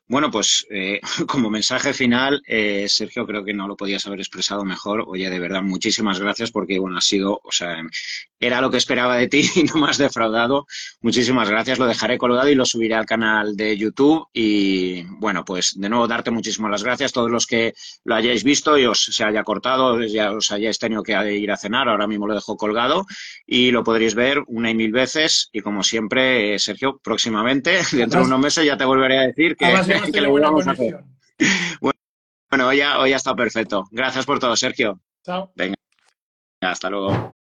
Bueno, pues eh, como mensaje final, eh, Sergio, creo que no lo podías haber expresado mejor. Oye, de verdad, muchísimas gracias porque, bueno, ha sido, o sea, era lo que esperaba de ti y no me has defraudado. Muchísimas gracias, lo dejaré colgado y lo subiré al canal de YouTube. Y, bueno, pues de nuevo, darte muchísimas las gracias. Todos los que lo hayáis visto y os se haya cortado, ya os hayáis tenido que ir a cenar, ahora mismo lo dejo colgado y lo podréis ver una y mil veces. Y como siempre, eh, Sergio, próximamente, dentro de unos meses ya te volveré a decir que que le volvamos a hacer. Bueno, hoy ya, hoy ya está perfecto. Gracias por todo, Sergio. Chao. Venga, hasta luego.